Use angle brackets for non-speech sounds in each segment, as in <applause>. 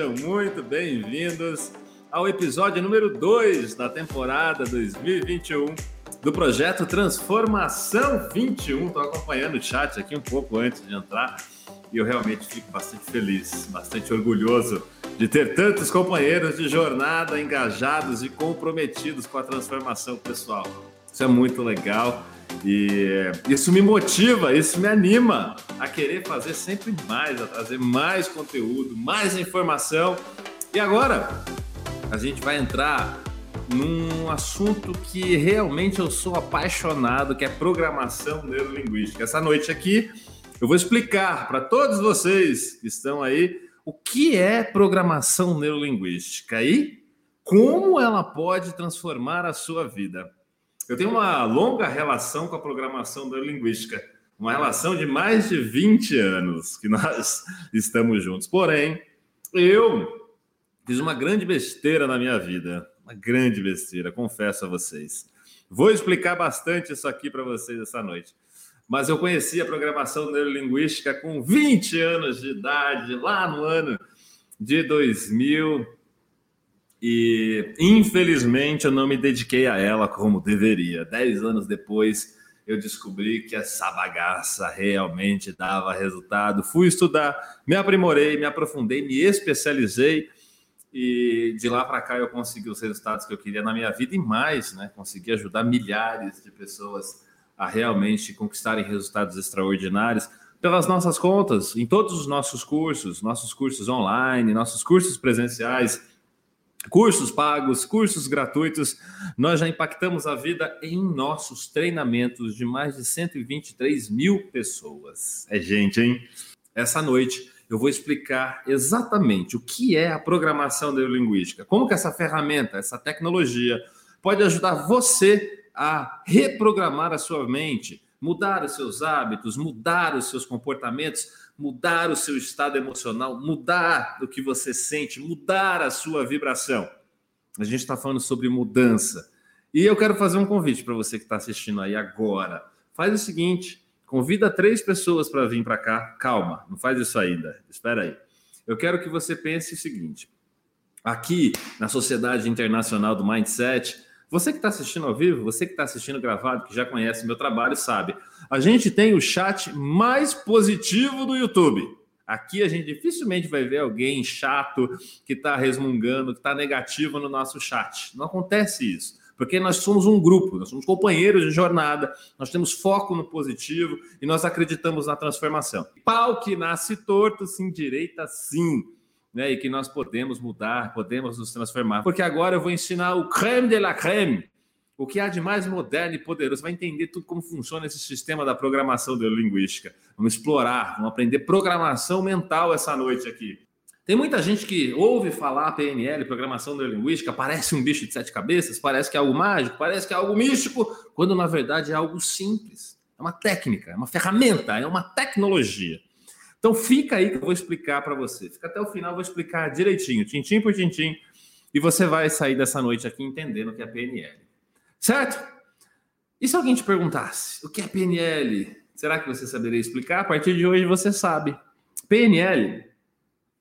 Sejam muito bem-vindos ao episódio número 2 da temporada 2021 do projeto Transformação 21. Estou acompanhando o chat aqui um pouco antes de entrar e eu realmente fico bastante feliz, bastante orgulhoso de ter tantos companheiros de jornada engajados e comprometidos com a transformação pessoal. Isso é muito legal e isso me motiva, isso me anima a querer fazer sempre mais, a trazer mais conteúdo, mais informação. E agora a gente vai entrar num assunto que realmente eu sou apaixonado, que é programação neurolinguística. Essa noite aqui eu vou explicar para todos vocês que estão aí o que é programação neurolinguística e como ela pode transformar a sua vida. Eu tenho uma longa relação com a programação neurolinguística, uma relação de mais de 20 anos que nós <laughs> estamos juntos. Porém, eu fiz uma grande besteira na minha vida, uma grande besteira, confesso a vocês. Vou explicar bastante isso aqui para vocês essa noite. Mas eu conheci a programação neurolinguística com 20 anos de idade, lá no ano de 2000, e infelizmente eu não me dediquei a ela como deveria. Dez anos depois eu descobri que essa bagaça realmente dava resultado. Fui estudar, me aprimorei, me aprofundei, me especializei e de lá para cá eu consegui os resultados que eu queria na minha vida e mais, né? Consegui ajudar milhares de pessoas a realmente conquistarem resultados extraordinários pelas nossas contas, em todos os nossos cursos, nossos cursos online, nossos cursos presenciais cursos pagos, cursos gratuitos. Nós já impactamos a vida em nossos treinamentos de mais de 123 mil pessoas. É gente, hein? Essa noite eu vou explicar exatamente o que é a programação neurolinguística, como que essa ferramenta, essa tecnologia pode ajudar você a reprogramar a sua mente, mudar os seus hábitos, mudar os seus comportamentos mudar o seu estado emocional, mudar o que você sente, mudar a sua vibração. A gente está falando sobre mudança. E eu quero fazer um convite para você que está assistindo aí agora. Faz o seguinte: convida três pessoas para vir para cá. Calma, não faz isso ainda. Espera aí. Eu quero que você pense o seguinte: aqui na Sociedade Internacional do Mindset, você que está assistindo ao vivo, você que está assistindo gravado, que já conhece meu trabalho, sabe. A gente tem o chat mais positivo do YouTube. Aqui a gente dificilmente vai ver alguém chato que está resmungando, que está negativo no nosso chat. Não acontece isso. Porque nós somos um grupo, nós somos companheiros de jornada, nós temos foco no positivo e nós acreditamos na transformação. Pau que nasce torto se endireita sim né, e que nós podemos mudar, podemos nos transformar. Porque agora eu vou ensinar o creme de la creme, o que há de mais moderno e poderoso. Vai entender tudo como funciona esse sistema da programação neurolinguística. Vamos explorar, vamos aprender programação mental essa noite aqui. Tem muita gente que ouve falar PNL, programação neurolinguística, parece um bicho de sete cabeças, parece que é algo mágico, parece que é algo místico, quando na verdade é algo simples. É uma técnica, é uma ferramenta, é uma tecnologia. Então fica aí que eu vou explicar para você. Fica até o final, eu vou explicar direitinho, tintim por tintim, e você vai sair dessa noite aqui entendendo o que é PNL. Certo? E se alguém te perguntasse o que é PNL? Será que você saberia explicar? A partir de hoje você sabe. PNL,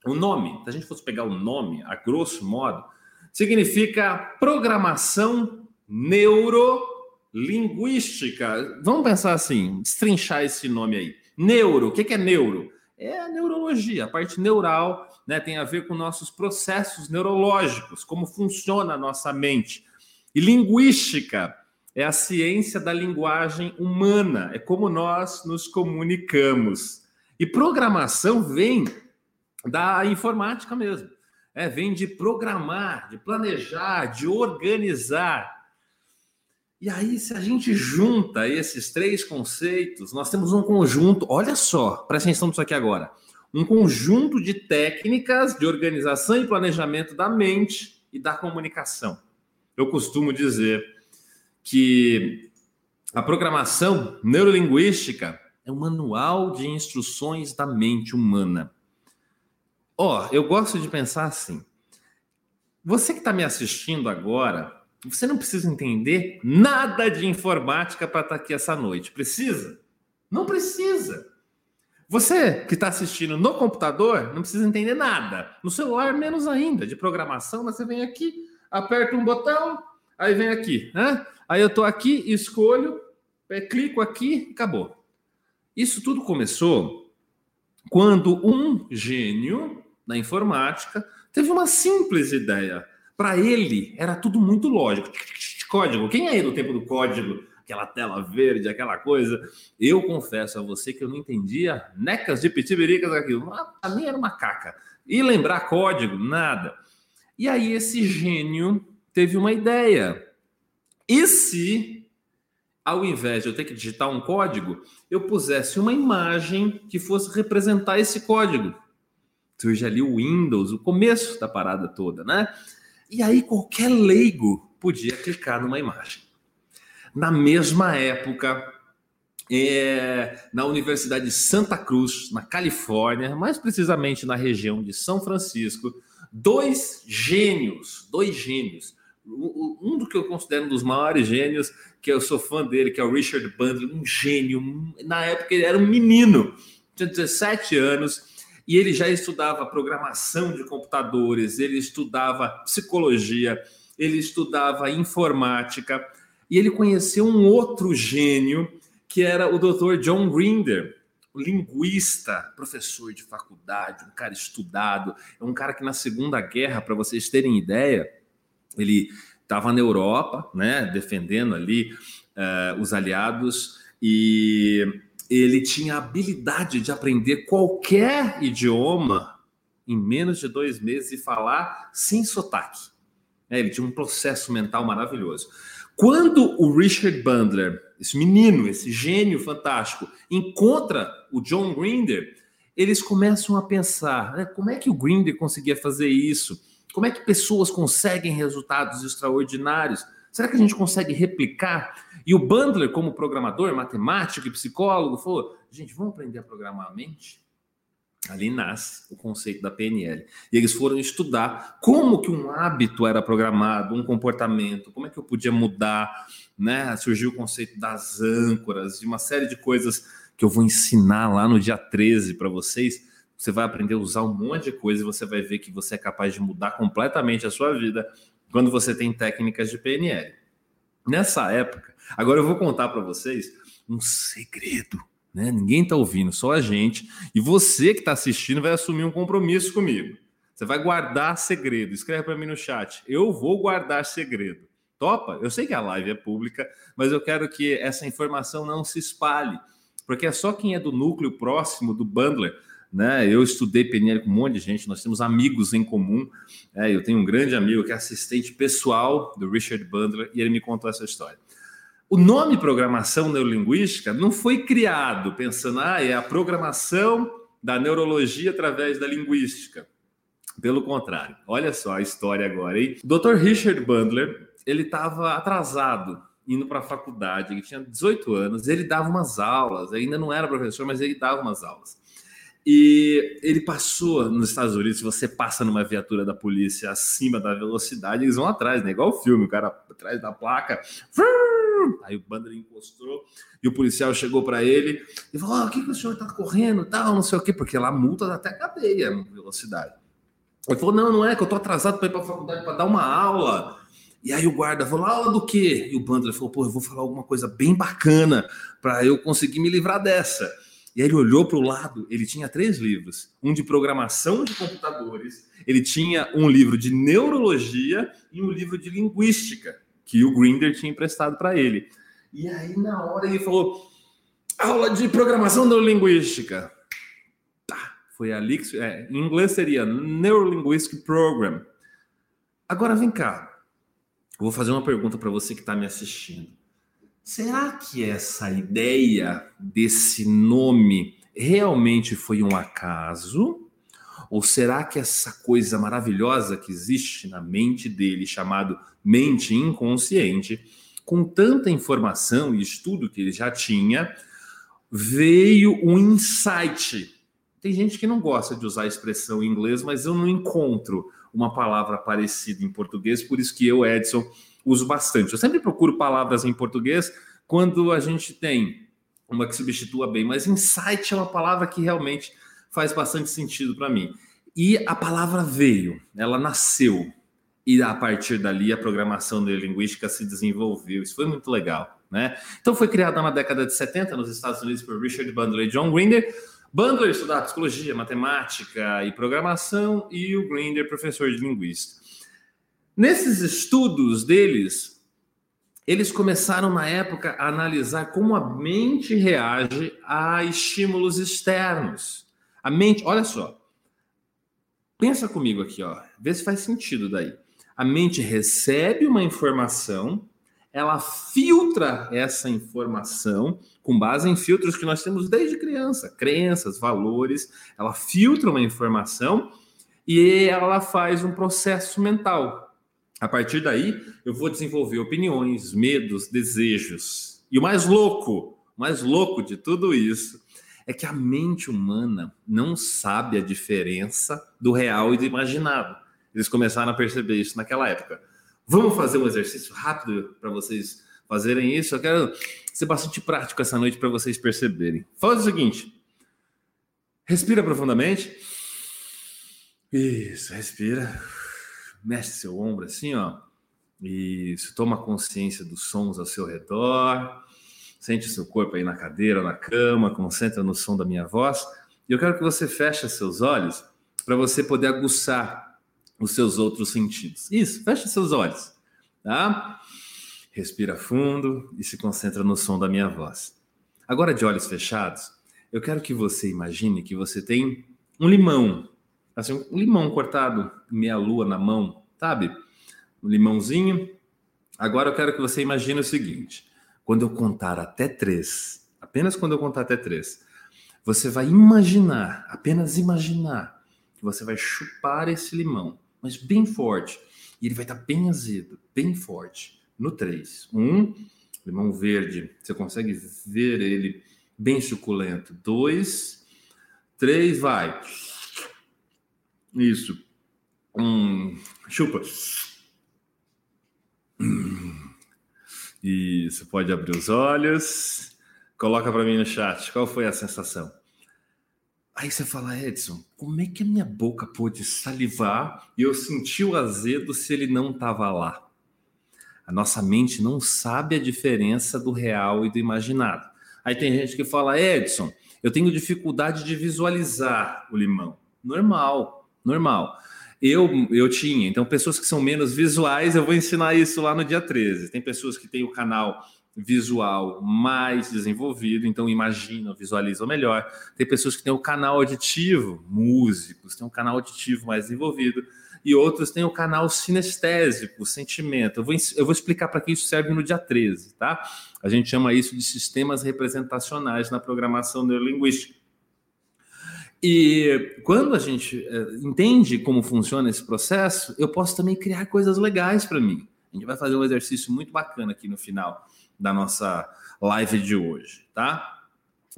o nome, se a gente fosse pegar o nome, a grosso modo, significa programação neurolinguística. Vamos pensar assim, destrinchar esse nome aí. Neuro, o que é neuro? É a neurologia, a parte neural, né, tem a ver com nossos processos neurológicos, como funciona a nossa mente. E linguística é a ciência da linguagem humana, é como nós nos comunicamos. E programação vem da informática mesmo. É, vem de programar, de planejar, de organizar. E aí, se a gente junta esses três conceitos, nós temos um conjunto, olha só, presta atenção nisso aqui agora, um conjunto de técnicas de organização e planejamento da mente e da comunicação. Eu costumo dizer que a programação neurolinguística é um manual de instruções da mente humana. Ó, oh, eu gosto de pensar assim. Você que está me assistindo agora, você não precisa entender nada de informática para estar tá aqui essa noite. Precisa? Não precisa. Você que está assistindo no computador não precisa entender nada. No celular, menos ainda. De programação, você vem aqui, aperta um botão, aí vem aqui. Né? Aí eu estou aqui, escolho, é, clico aqui, acabou. Isso tudo começou quando um gênio da informática teve uma simples ideia. Para ele, era tudo muito lógico. Código. Quem é aí do tempo do código? Aquela tela verde, aquela coisa. Eu confesso a você que eu não entendia necas de pitibiricas aquilo. A mim era uma caca. E lembrar código? Nada. E aí esse gênio teve uma ideia. E se, ao invés de eu ter que digitar um código, eu pusesse uma imagem que fosse representar esse código? Surge ali o Windows, o começo da parada toda, né? E aí qualquer leigo podia clicar numa imagem. Na mesma época, é, na Universidade de Santa Cruz, na Califórnia, mais precisamente na região de São Francisco, dois gênios, dois gênios, um do que eu considero um dos maiores gênios, que eu sou fã dele, que é o Richard Bandler, um gênio. Na época ele era um menino, tinha 17 anos, e ele já estudava programação de computadores, ele estudava psicologia, ele estudava informática, e ele conheceu um outro gênio, que era o Dr. John Grinder, linguista, professor de faculdade, um cara estudado, é um cara que na Segunda Guerra, para vocês terem ideia, ele estava na Europa, né, defendendo ali uh, os aliados, e ele tinha a habilidade de aprender qualquer idioma em menos de dois meses e falar sem sotaque. É, ele tinha um processo mental maravilhoso. Quando o Richard Bandler, esse menino, esse gênio fantástico, encontra o John Grinder, eles começam a pensar: né, como é que o Grinder conseguia fazer isso? Como é que pessoas conseguem resultados extraordinários? Será que a gente consegue replicar? E o Bandler, como programador, matemático e psicólogo, falou: gente, vamos aprender a programar a mente? Ali nasce o conceito da PNL. E eles foram estudar como que um hábito era programado, um comportamento, como é que eu podia mudar, né? Surgiu o conceito das âncoras, de uma série de coisas que eu vou ensinar lá no dia 13 para vocês. Você vai aprender a usar um monte de coisa e você vai ver que você é capaz de mudar completamente a sua vida quando você tem técnicas de PNL. Nessa época, agora eu vou contar para vocês um segredo né? Ninguém está ouvindo, só a gente. E você que está assistindo vai assumir um compromisso comigo. Você vai guardar segredo. Escreve para mim no chat. Eu vou guardar segredo. Topa? Eu sei que a live é pública, mas eu quero que essa informação não se espalhe, porque é só quem é do núcleo próximo do bundler. Né? Eu estudei PNL com um monte de gente, nós temos amigos em comum. É, eu tenho um grande amigo que é assistente pessoal do Richard Bandler e ele me contou essa história. O nome programação neurolinguística não foi criado pensando, ah, é a programação da neurologia através da linguística. Pelo contrário, olha só a história agora, hein? O Dr. Richard Bandler, ele estava atrasado indo para a faculdade, ele tinha 18 anos, ele dava umas aulas, ainda não era professor, mas ele dava umas aulas. E ele passou nos Estados Unidos, se você passa numa viatura da polícia acima da velocidade, eles vão atrás, né? Igual o filme, o cara atrás da placa, Aí o Bandler encostou e o policial chegou para ele e falou: oh, o que, que o senhor está correndo, tal, não sei o quê, porque lá multa dá até cadeia velocidade. Ele falou: não, não é, que eu estou atrasado para ir para a faculdade para dar uma aula. E aí o guarda falou: aula do quê? E o Bandler falou: pô, eu vou falar alguma coisa bem bacana para eu conseguir me livrar dessa. E aí ele olhou para o lado, ele tinha três livros: um de programação de computadores, ele tinha um livro de neurologia e um livro de linguística que o Grinder tinha emprestado para ele. E aí, na hora, ele falou: aula de programação neurolinguística. Tá, foi ali que. É, em inglês seria Neurolinguistic Program. Agora vem cá. Vou fazer uma pergunta para você que está me assistindo. Será que essa ideia desse nome realmente foi um acaso? Ou será que essa coisa maravilhosa que existe na mente dele, chamado mente inconsciente, com tanta informação e estudo que ele já tinha, veio um insight. Tem gente que não gosta de usar a expressão em inglês, mas eu não encontro uma palavra parecida em português, por isso que eu, Edson, uso bastante. Eu sempre procuro palavras em português quando a gente tem uma que substitua bem, mas insight é uma palavra que realmente faz bastante sentido para mim. E a palavra veio, ela nasceu, e a partir dali a programação neurolinguística se desenvolveu. Isso foi muito legal, né? Então foi criada na década de 70 nos Estados Unidos por Richard Bandler e John Grinder. Bandler estudava psicologia, matemática e programação e o Grinder professor de linguística. Nesses estudos deles, eles começaram na época a analisar como a mente reage a estímulos externos. A mente, olha só, pensa comigo aqui, ó, vê se faz sentido daí. A mente recebe uma informação, ela filtra essa informação com base em filtros que nós temos desde criança, crenças, valores. Ela filtra uma informação e ela faz um processo mental. A partir daí, eu vou desenvolver opiniões, medos, desejos. E o mais louco, o mais louco de tudo isso é que a mente humana não sabe a diferença do real e do imaginado. Eles começaram a perceber isso naquela época. Vamos fazer um exercício rápido para vocês fazerem isso? Eu quero ser bastante prático essa noite para vocês perceberem. Faz o seguinte: respira profundamente. Isso, respira. Mexe seu ombro assim, ó. Isso, toma consciência dos sons ao seu redor. Sente seu corpo aí na cadeira, na cama, concentra no som da minha voz. E eu quero que você feche seus olhos para você poder aguçar os seus outros sentidos. Isso, feche seus olhos, tá? Respira fundo e se concentra no som da minha voz. Agora, de olhos fechados, eu quero que você imagine que você tem um limão, assim, um limão cortado meia lua na mão, sabe? Um limãozinho. Agora eu quero que você imagine o seguinte: quando eu contar até três, apenas quando eu contar até três, você vai imaginar, apenas imaginar, que você vai chupar esse limão mas bem forte. E ele vai estar bem azedo, bem forte. No 3. Um, limão verde. Você consegue ver ele bem suculento. Dois, três, vai. Isso. Um, chupa. Isso, pode abrir os olhos. Coloca para mim no chat. Qual foi a sensação? Aí você fala, Edson, como é que a minha boca pôde salivar e eu senti o azedo se ele não estava lá? A nossa mente não sabe a diferença do real e do imaginado. Aí tem gente que fala, Edson, eu tenho dificuldade de visualizar o limão. Normal, normal. Eu, eu tinha. Então, pessoas que são menos visuais, eu vou ensinar isso lá no dia 13. Tem pessoas que têm o canal visual mais desenvolvido, então imaginam, visualizam melhor. Tem pessoas que têm o canal auditivo, músicos, têm um canal auditivo mais desenvolvido, e outros têm o canal sinestésico, sentimento. Eu vou, eu vou explicar para que isso serve no dia 13, tá? A gente chama isso de sistemas representacionais na programação neurolinguística. E quando a gente é, entende como funciona esse processo, eu posso também criar coisas legais para mim. A gente vai fazer um exercício muito bacana aqui no final da nossa live de hoje, tá?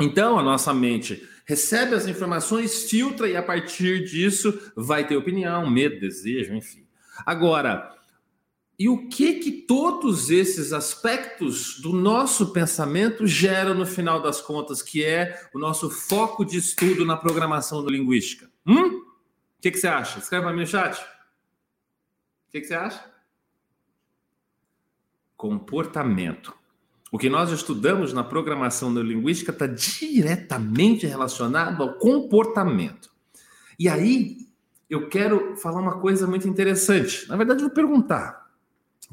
Então, a nossa mente recebe as informações, filtra e a partir disso vai ter opinião, medo, desejo, enfim. Agora, e o que que todos esses aspectos do nosso pensamento geram no final das contas, que é o nosso foco de estudo na programação do linguística? Hum? O que, que você acha? Escreve para mim no chat. O que, que você acha? Comportamento. O que nós estudamos na programação neurolinguística está diretamente relacionado ao comportamento. E aí, eu quero falar uma coisa muito interessante. Na verdade, eu vou perguntar: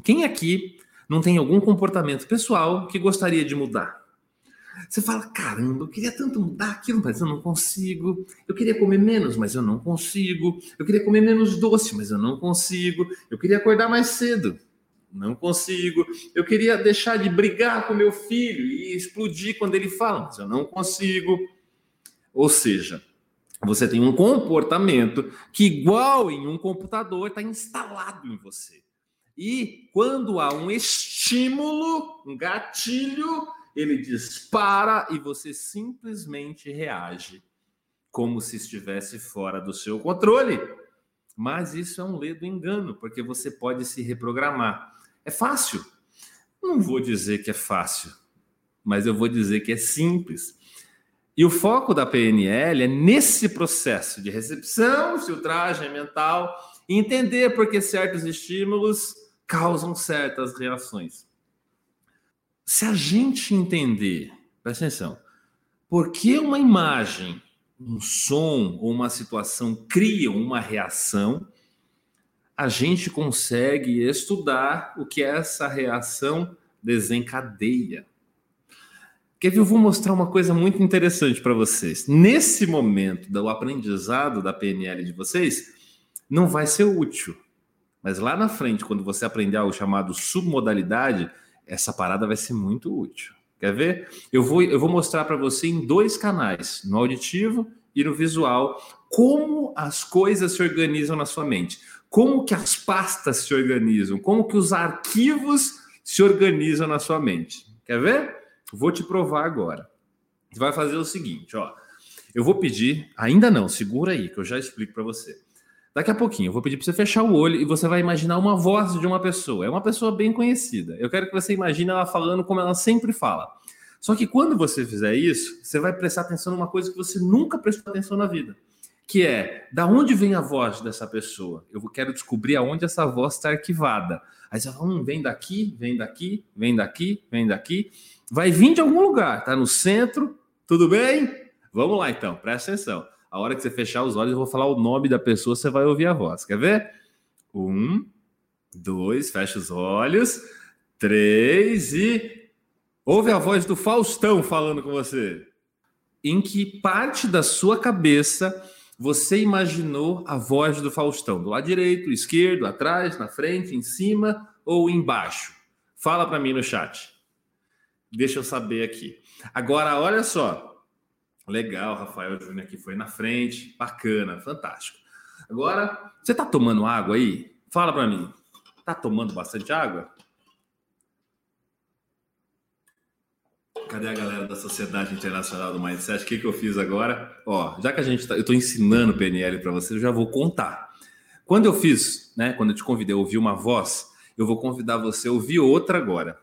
quem aqui não tem algum comportamento pessoal que gostaria de mudar? Você fala, caramba, eu queria tanto mudar aquilo, mas eu não consigo. Eu queria comer menos, mas eu não consigo. Eu queria comer menos doce, mas eu não consigo. Eu queria acordar mais cedo, não consigo. Eu queria deixar de brigar com meu filho e explodir quando ele fala, mas eu não consigo. Ou seja, você tem um comportamento que, igual em um computador, está instalado em você. E quando há um estímulo, um gatilho, ele dispara e você simplesmente reage como se estivesse fora do seu controle. Mas isso é um ledo engano, porque você pode se reprogramar. É fácil? Não vou dizer que é fácil, mas eu vou dizer que é simples. E o foco da PNL é nesse processo de recepção, filtragem mental, entender por que certos estímulos causam certas reações. Se a gente entender, presta atenção, por que uma imagem, um som ou uma situação criam uma reação, a gente consegue estudar o que essa reação desencadeia. Quer ver? Eu vou mostrar uma coisa muito interessante para vocês. Nesse momento do aprendizado da PNL de vocês, não vai ser útil. Mas lá na frente, quando você aprender algo chamado submodalidade, essa parada vai ser muito útil. Quer ver? Eu vou, eu vou mostrar para você em dois canais, no auditivo e no visual, como as coisas se organizam na sua mente. Como que as pastas se organizam, como que os arquivos se organizam na sua mente. Quer ver? Vou te provar agora. Você vai fazer o seguinte, ó. Eu vou pedir, ainda não, segura aí, que eu já explico para você. Daqui a pouquinho eu vou pedir para você fechar o olho e você vai imaginar uma voz de uma pessoa. É uma pessoa bem conhecida. Eu quero que você imagine ela falando como ela sempre fala. Só que quando você fizer isso, você vai prestar atenção numa coisa que você nunca prestou atenção na vida, que é da onde vem a voz dessa pessoa. Eu quero descobrir aonde essa voz está arquivada. Aí você fala, hum, vem daqui, vem daqui, vem daqui, vem daqui vai vir de algum lugar, tá no centro, tudo bem? Vamos lá então, presta atenção. A hora que você fechar os olhos, eu vou falar o nome da pessoa, você vai ouvir a voz. Quer ver? Um, dois, fecha os olhos, três e. Ouve a voz do Faustão falando com você. Em que parte da sua cabeça você imaginou a voz do Faustão? Do lado direito, esquerdo, atrás, na frente, em cima ou embaixo? Fala para mim no chat. Deixa eu saber aqui. Agora, olha só. Legal, Rafael Júnior aqui foi na frente. Bacana, fantástico. Agora, você está tomando água aí? Fala para mim. Está tomando bastante água? Cadê a galera da Sociedade Internacional do Mindset? O que, que eu fiz agora? Ó, já que a gente tá, eu estou ensinando PNL para você, eu já vou contar. Quando eu fiz, né? Quando eu te convidei a ouvir uma voz, eu vou convidar você a ouvir outra agora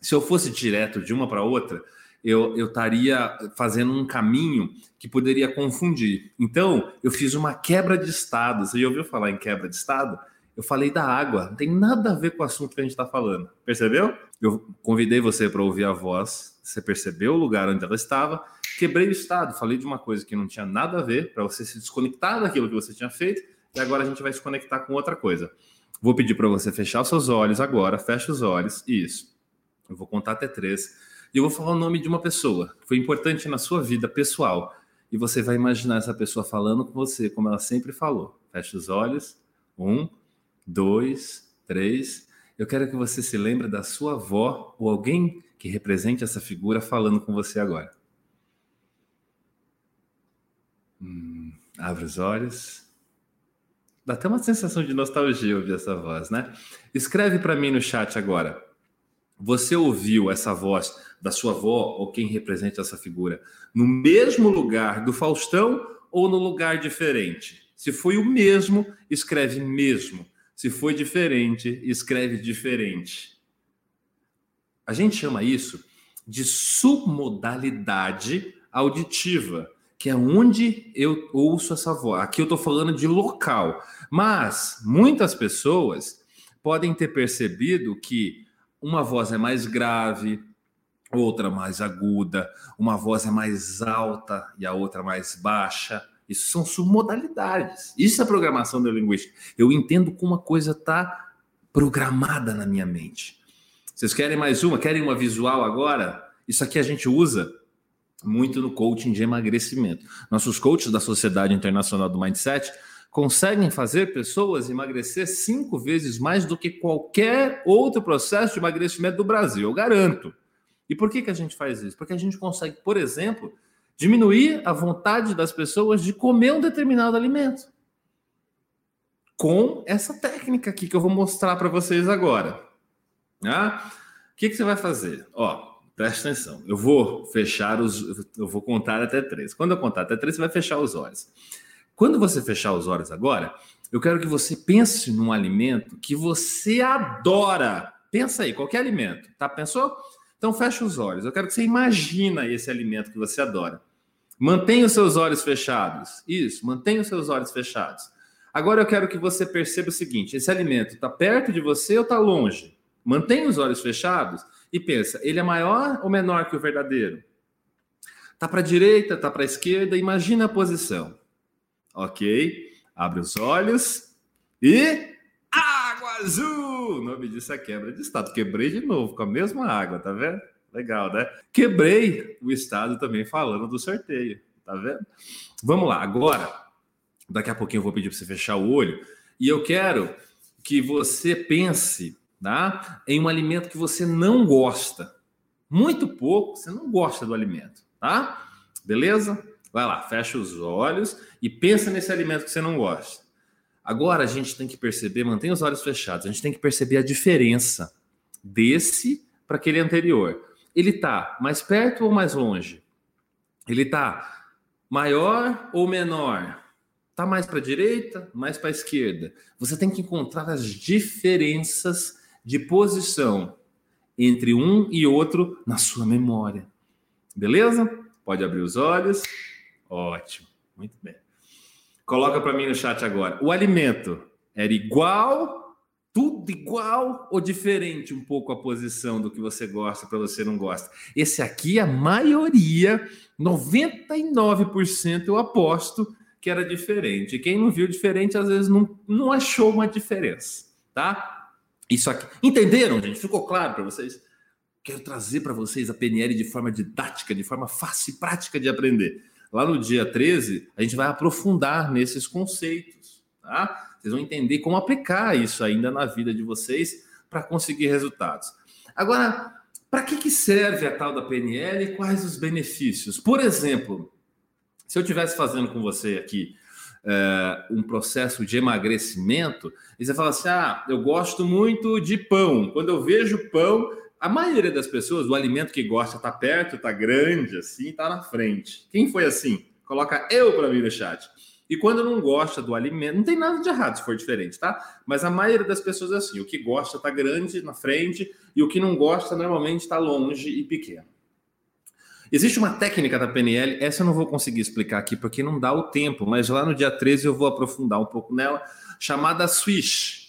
se eu fosse direto de uma para outra, eu estaria fazendo um caminho que poderia confundir. Então, eu fiz uma quebra de estado. Você já ouviu falar em quebra de estado? Eu falei da água, não tem nada a ver com o assunto que a gente está falando. Percebeu? Eu convidei você para ouvir a voz, você percebeu o lugar onde ela estava, quebrei o estado, falei de uma coisa que não tinha nada a ver, para você se desconectar daquilo que você tinha feito, e agora a gente vai se conectar com outra coisa. Vou pedir para você fechar os seus olhos agora, fecha os olhos, isso. Eu vou contar até três. E eu vou falar o nome de uma pessoa que foi importante na sua vida pessoal. E você vai imaginar essa pessoa falando com você, como ela sempre falou. Feche os olhos. Um, dois, três. Eu quero que você se lembre da sua avó ou alguém que represente essa figura falando com você agora. Hum, abre os olhos. Dá até uma sensação de nostalgia ouvir essa voz, né? Escreve para mim no chat agora. Você ouviu essa voz da sua avó ou quem representa essa figura no mesmo lugar do Faustão ou no lugar diferente? Se foi o mesmo, escreve mesmo. Se foi diferente, escreve diferente. A gente chama isso de submodalidade auditiva, que é onde eu ouço essa voz. Aqui eu estou falando de local, mas muitas pessoas podem ter percebido que uma voz é mais grave, outra mais aguda, uma voz é mais alta e a outra mais baixa. Isso são submodalidades. Isso é programação neurolinguística. Eu entendo como uma coisa está programada na minha mente. Vocês querem mais uma? Querem uma visual agora? Isso aqui a gente usa muito no coaching de emagrecimento. Nossos coaches da Sociedade Internacional do Mindset conseguem fazer pessoas emagrecer cinco vezes mais do que qualquer outro processo de emagrecimento do Brasil, eu garanto. E por que, que a gente faz isso? Porque a gente consegue, por exemplo, diminuir a vontade das pessoas de comer um determinado alimento. Com essa técnica aqui que eu vou mostrar para vocês agora. Ah, o que, que você vai fazer? Ó, presta atenção. Eu vou fechar os. Eu vou contar até três. Quando eu contar até três, você vai fechar os olhos. Quando você fechar os olhos agora, eu quero que você pense num alimento que você adora. Pensa aí, qualquer alimento, tá? Pensou? Então fecha os olhos. Eu quero que você imagina esse alimento que você adora. Mantenha os seus olhos fechados. Isso, mantenha os seus olhos fechados. Agora eu quero que você perceba o seguinte: esse alimento está perto de você ou está longe? Mantenha os olhos fechados e pensa, ele é maior ou menor que o verdadeiro? Tá para a direita, tá para a esquerda, imagina a posição. Ok? Abre os olhos e água azul! O nome disso é quebra de estado. Quebrei de novo com a mesma água, tá vendo? Legal, né? Quebrei o estado também falando do sorteio, tá vendo? Vamos lá, agora, daqui a pouquinho eu vou pedir para você fechar o olho e eu quero que você pense tá? em um alimento que você não gosta. Muito pouco, você não gosta do alimento, tá? Beleza? Vai lá, fecha os olhos e pensa nesse alimento que você não gosta. Agora a gente tem que perceber, mantenha os olhos fechados, a gente tem que perceber a diferença desse para aquele anterior. Ele está mais perto ou mais longe? Ele está maior ou menor? Está mais para a direita, mais para a esquerda? Você tem que encontrar as diferenças de posição entre um e outro na sua memória. Beleza? Pode abrir os olhos. Ótimo, muito bem. Coloca para mim no chat agora. O alimento era igual, tudo igual ou diferente um pouco a posição do que você gosta para você não gosta? Esse aqui, a maioria, 99% eu aposto que era diferente. Quem não viu diferente, às vezes não, não achou uma diferença, tá? Isso aqui. Entenderam, gente? Ficou claro para vocês? Quero trazer para vocês a PNL de forma didática, de forma fácil e prática de aprender. Lá no dia 13, a gente vai aprofundar nesses conceitos, tá? Vocês vão entender como aplicar isso ainda na vida de vocês para conseguir resultados. Agora, para que, que serve a tal da PNL e quais os benefícios? Por exemplo, se eu estivesse fazendo com você aqui é, um processo de emagrecimento, e você fala assim: ah, eu gosto muito de pão. Quando eu vejo pão, a maioria das pessoas, o alimento que gosta está perto, está grande, assim, está na frente. Quem foi assim? Coloca eu para mim no chat. E quando não gosta do alimento, não tem nada de errado se for diferente, tá? Mas a maioria das pessoas é assim: o que gosta está grande na frente e o que não gosta normalmente está longe e pequeno. Existe uma técnica da PNL, essa eu não vou conseguir explicar aqui porque não dá o tempo, mas lá no dia 13 eu vou aprofundar um pouco nela, chamada Swish.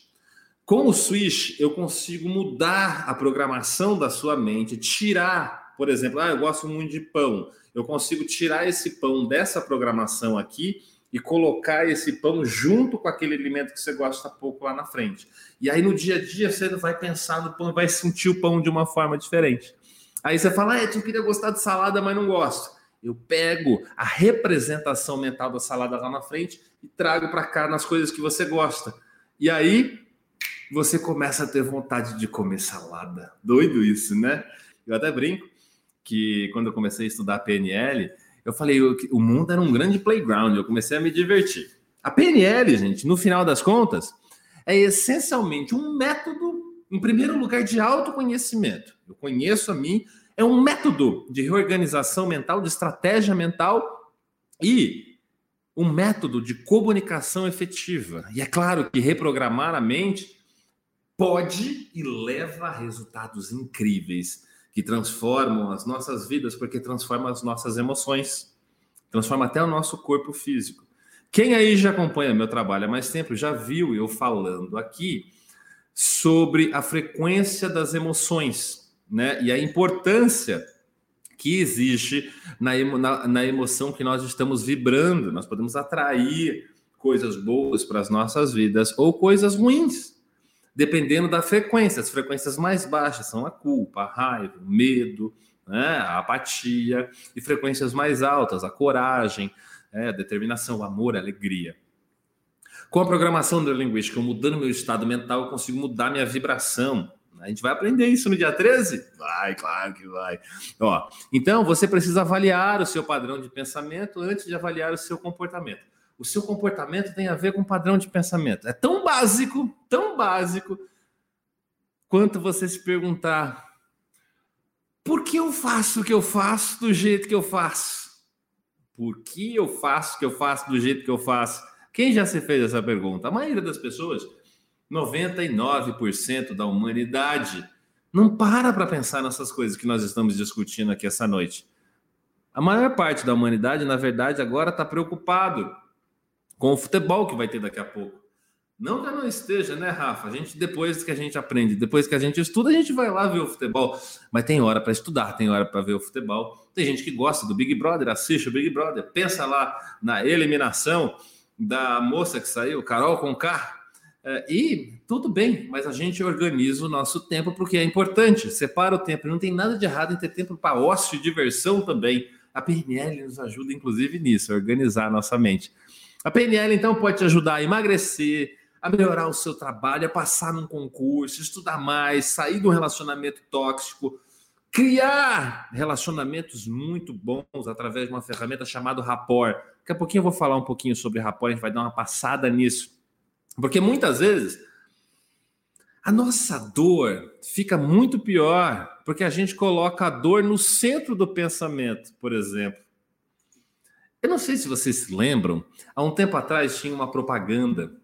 Com o switch, eu consigo mudar a programação da sua mente, tirar, por exemplo, ah, eu gosto muito de pão. Eu consigo tirar esse pão dessa programação aqui e colocar esse pão junto com aquele alimento que você gosta pouco lá na frente. E aí no dia a dia você vai pensar no pão, vai sentir o pão de uma forma diferente. Aí você fala, ah, eu queria gostar de salada, mas não gosto. Eu pego a representação mental da salada lá na frente e trago para cá nas coisas que você gosta. E aí você começa a ter vontade de comer salada. Doido isso, né? Eu até brinco que quando eu comecei a estudar PNL, eu falei o mundo era um grande playground, eu comecei a me divertir. A PNL, gente, no final das contas, é essencialmente um método, em primeiro lugar, de autoconhecimento. Eu conheço a mim, é um método de reorganização mental, de estratégia mental e um método de comunicação efetiva. E é claro que reprogramar a mente pode e leva a resultados incríveis que transformam as nossas vidas, porque transforma as nossas emoções, transforma até o nosso corpo físico. Quem aí já acompanha meu trabalho há mais tempo já viu eu falando aqui sobre a frequência das emoções, né? E a importância que existe na, emo, na, na emoção que nós estamos vibrando. Nós podemos atrair coisas boas para as nossas vidas ou coisas ruins dependendo da frequência. As frequências mais baixas são a culpa, a raiva, o medo, né, a apatia, e frequências mais altas, a coragem, né, a determinação, o amor, a alegria. Com a programação neurolinguística, mudando meu estado mental, eu consigo mudar minha vibração. A gente vai aprender isso no dia 13? Vai, claro que vai. Ó, então, você precisa avaliar o seu padrão de pensamento antes de avaliar o seu comportamento o seu comportamento tem a ver com padrão de pensamento. É tão básico, tão básico, quanto você se perguntar: por que eu faço o que eu faço do jeito que eu faço? Por que eu faço o que eu faço do jeito que eu faço? Quem já se fez essa pergunta? A maioria das pessoas, 99% da humanidade, Não para para pensar nessas coisas que nós estamos discutindo aqui essa noite. A maior parte da humanidade, na verdade, agora está preocupado com o futebol que vai ter daqui a pouco. Não que eu não esteja, né, Rafa? A gente, depois que a gente aprende, depois que a gente estuda, a gente vai lá ver o futebol. Mas tem hora para estudar, tem hora para ver o futebol. Tem gente que gosta do Big Brother, assiste o Big Brother, pensa lá na eliminação da moça que saiu, Carol Conká, é, e tudo bem, mas a gente organiza o nosso tempo porque é importante. Separa o tempo. Não tem nada de errado em ter tempo para ócio e diversão também. A PNL nos ajuda, inclusive, nisso, a organizar a nossa mente. A PNL, então, pode te ajudar a emagrecer, a melhorar o seu trabalho, a passar num concurso, estudar mais, sair de um relacionamento tóxico, criar relacionamentos muito bons através de uma ferramenta chamada Rapport. Daqui a pouquinho eu vou falar um pouquinho sobre Rapport, a gente vai dar uma passada nisso. Porque muitas vezes a nossa dor fica muito pior porque a gente coloca a dor no centro do pensamento, por exemplo. Eu não sei se vocês se lembram, há um tempo atrás tinha uma propaganda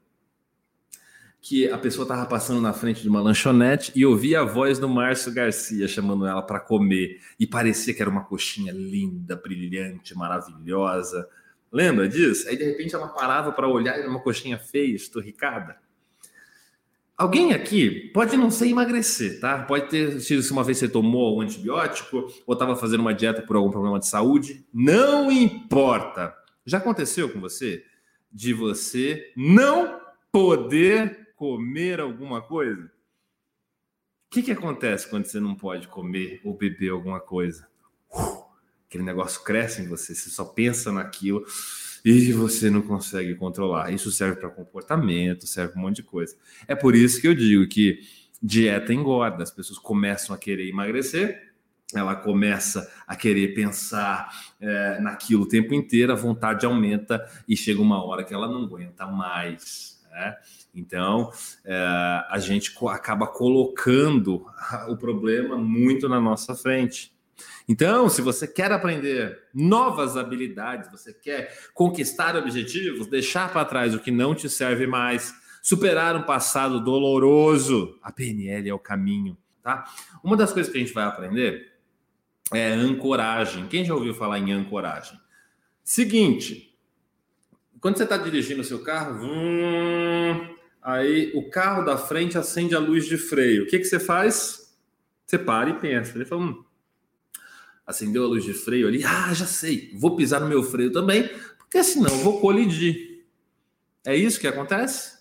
que a pessoa estava passando na frente de uma lanchonete e ouvia a voz do Márcio Garcia chamando ela para comer e parecia que era uma coxinha linda, brilhante, maravilhosa. Lembra disso? Aí de repente ela parava para olhar e era uma coxinha feia, esturricada. Alguém aqui pode não ser emagrecer, tá? Pode ter sido se uma vez você tomou um antibiótico ou estava fazendo uma dieta por algum problema de saúde. Não importa. Já aconteceu com você de você não poder comer alguma coisa? O que, que acontece quando você não pode comer ou beber alguma coisa? Uh, aquele negócio cresce em você, você só pensa naquilo e você não consegue controlar. Isso serve para comportamento, serve um monte de coisa. É por isso que eu digo que dieta engorda, as pessoas começam a querer emagrecer, ela começa a querer pensar é, naquilo o tempo inteiro, a vontade aumenta e chega uma hora que ela não aguenta mais. Né? Então, é, a gente acaba colocando <laughs> o problema muito na nossa frente. Então, se você quer aprender novas habilidades, você quer conquistar objetivos, deixar para trás o que não te serve mais, superar um passado doloroso, a PNL é o caminho, tá? Uma das coisas que a gente vai aprender é ancoragem. Quem já ouviu falar em ancoragem? Seguinte, quando você está dirigindo o seu carro, hum, aí o carro da frente acende a luz de freio. O que, que você faz? Você para e pensa. Ele fala, hum, acendeu a luz de freio ali, ah, já sei, vou pisar no meu freio também, porque senão vou colidir. É isso que acontece?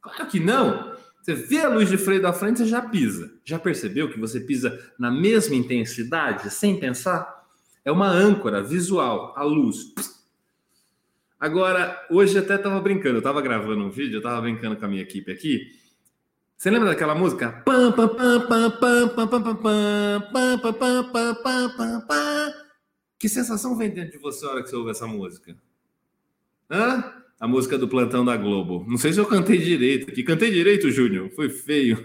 Claro que não. Você vê a luz de freio da frente, você já pisa. Já percebeu que você pisa na mesma intensidade, sem pensar? É uma âncora visual, a luz. Agora, hoje até estava brincando, eu estava gravando um vídeo, eu estava brincando com a minha equipe aqui, você lembra daquela música? Que sensação vem dentro de você na hora que você ouve essa música? Hã? A música do plantão da Globo. Não sei se eu cantei direito aqui. Cantei direito, Júnior? Foi feio.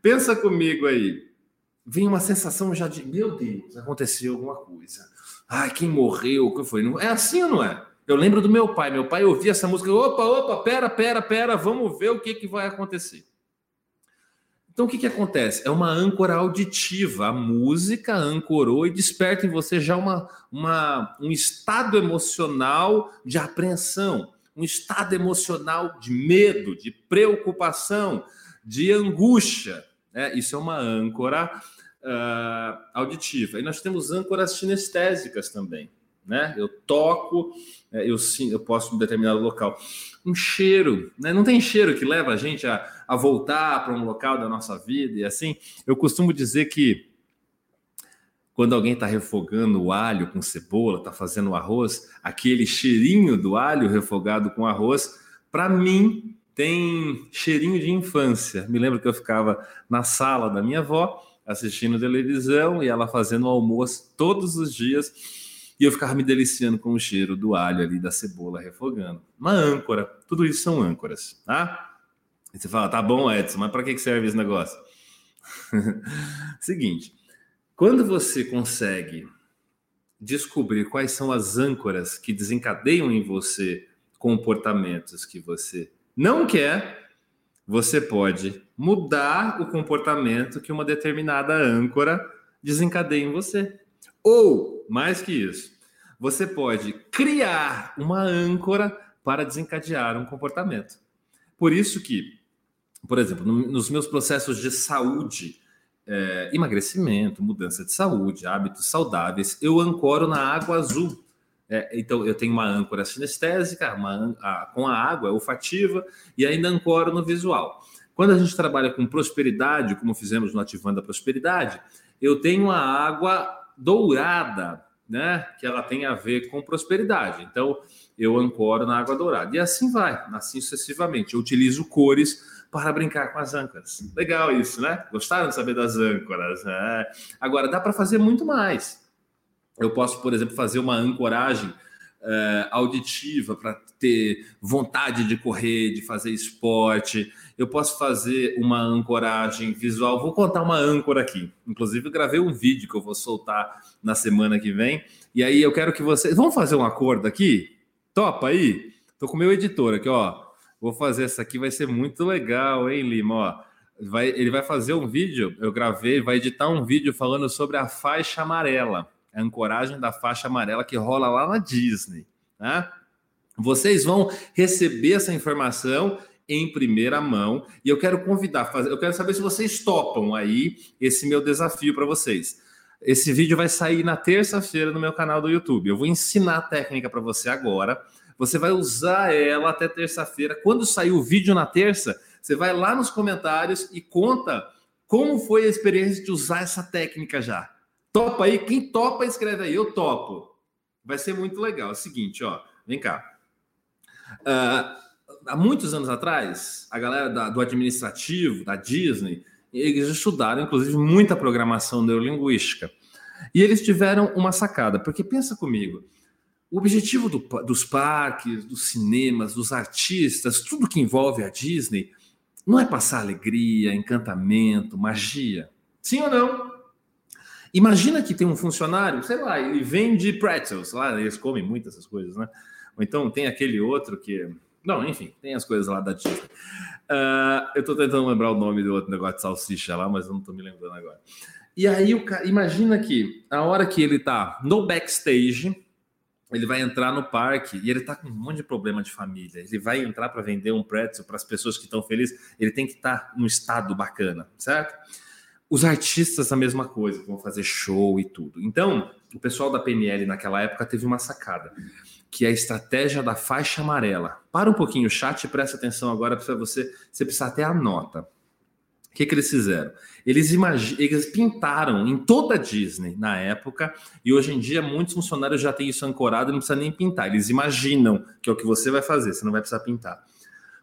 Pensa comigo aí. Vem uma sensação já de, meu Deus, aconteceu alguma coisa. Ai, quem morreu? O que foi? É assim ou não é? Eu lembro do meu pai. Meu pai ouvia essa música. Opa, opa, pera, pera, pera, vamos ver o que, que vai acontecer. Então, o que, que acontece? É uma âncora auditiva. A música ancorou e desperta em você já uma, uma, um estado emocional de apreensão, um estado emocional de medo, de preocupação, de angústia. Né? Isso é uma âncora uh, auditiva. E nós temos âncoras sinestésicas também né? Eu toco, é, eu, eu posso em um determinado local. Um cheiro, né? Não tem cheiro que leva a gente a, a voltar para um local da nossa vida e assim. Eu costumo dizer que quando alguém está refogando o alho com cebola, está fazendo arroz, aquele cheirinho do alho refogado com arroz, para mim tem cheirinho de infância. Me lembro que eu ficava na sala da minha avó assistindo televisão e ela fazendo almoço todos os dias e eu ficava me deliciando com o cheiro do alho ali, da cebola refogando. Uma âncora, tudo isso são âncoras, tá? E você fala, tá bom, Edson, mas para que serve esse negócio? <laughs> Seguinte, quando você consegue descobrir quais são as âncoras que desencadeiam em você comportamentos que você não quer, você pode mudar o comportamento que uma determinada âncora desencadeia em você. Ou, mais que isso, você pode criar uma âncora para desencadear um comportamento. Por isso que, por exemplo, nos meus processos de saúde, é, emagrecimento, mudança de saúde, hábitos saudáveis, eu ancoro na água azul. É, então, eu tenho uma âncora sinestésica, uma, a, com a água olfativa e ainda ancoro no visual. Quando a gente trabalha com prosperidade, como fizemos no Ativando a Prosperidade, eu tenho a água dourada, né? Que ela tem a ver com prosperidade. Então, eu ancoro na água dourada. E assim vai, assim sucessivamente. Eu utilizo cores para brincar com as âncoras. Legal isso, né? Gostaram de saber das âncoras? É. Agora, dá para fazer muito mais. Eu posso, por exemplo, fazer uma ancoragem é, auditiva para ter vontade de correr, de fazer esporte. Eu posso fazer uma ancoragem visual. Vou contar uma âncora aqui. Inclusive, gravei um vídeo que eu vou soltar na semana que vem. E aí eu quero que vocês. Vamos fazer um acordo aqui? Topa aí? Tô com o meu editor aqui, ó. Vou fazer essa aqui, vai ser muito legal, hein, Lima? Ó, vai, ele vai fazer um vídeo, eu gravei, vai editar um vídeo falando sobre a faixa amarela, a ancoragem da faixa amarela que rola lá na Disney, né? Vocês vão receber essa informação em primeira mão e eu quero convidar, eu quero saber se vocês topam aí esse meu desafio para vocês. Esse vídeo vai sair na terça-feira no meu canal do YouTube. Eu vou ensinar a técnica para você agora. Você vai usar ela até terça-feira. Quando sair o vídeo na terça, você vai lá nos comentários e conta como foi a experiência de usar essa técnica já. Topa aí? Quem topa, escreve aí. Eu topo. Vai ser muito legal. É o seguinte, ó. Vem cá. Uh, há muitos anos atrás, a galera da, do administrativo, da Disney, eles estudaram, inclusive, muita programação neurolinguística. E eles tiveram uma sacada, porque pensa comigo, o objetivo do, dos parques, dos cinemas, dos artistas, tudo que envolve a Disney, não é passar alegria, encantamento, magia. Sim ou não? Imagina que tem um funcionário, sei lá, ele vende pretzels, lá eles comem muitas essas coisas, né? Ou então tem aquele outro que. Não, enfim, tem as coisas lá da Disney. Uh, eu tô tentando lembrar o nome do outro negócio de salsicha lá, mas eu não tô me lembrando agora. E aí, o cara, imagina que a hora que ele tá no backstage, ele vai entrar no parque e ele tá com um monte de problema de família. Ele vai entrar para vender um pretzel para as pessoas que estão felizes. Ele tem que estar tá num estado bacana, certo? Os artistas, a mesma coisa, vão fazer show e tudo. Então, o pessoal da PNL naquela época teve uma sacada, que é a estratégia da faixa amarela. Para um pouquinho o chat e presta atenção agora para você, você precisa até a nota que, que eles fizeram? Eles, imag... eles pintaram em toda a Disney na época, e hoje em dia muitos funcionários já têm isso ancorado e não precisa nem pintar. Eles imaginam que é o que você vai fazer, você não vai precisar pintar.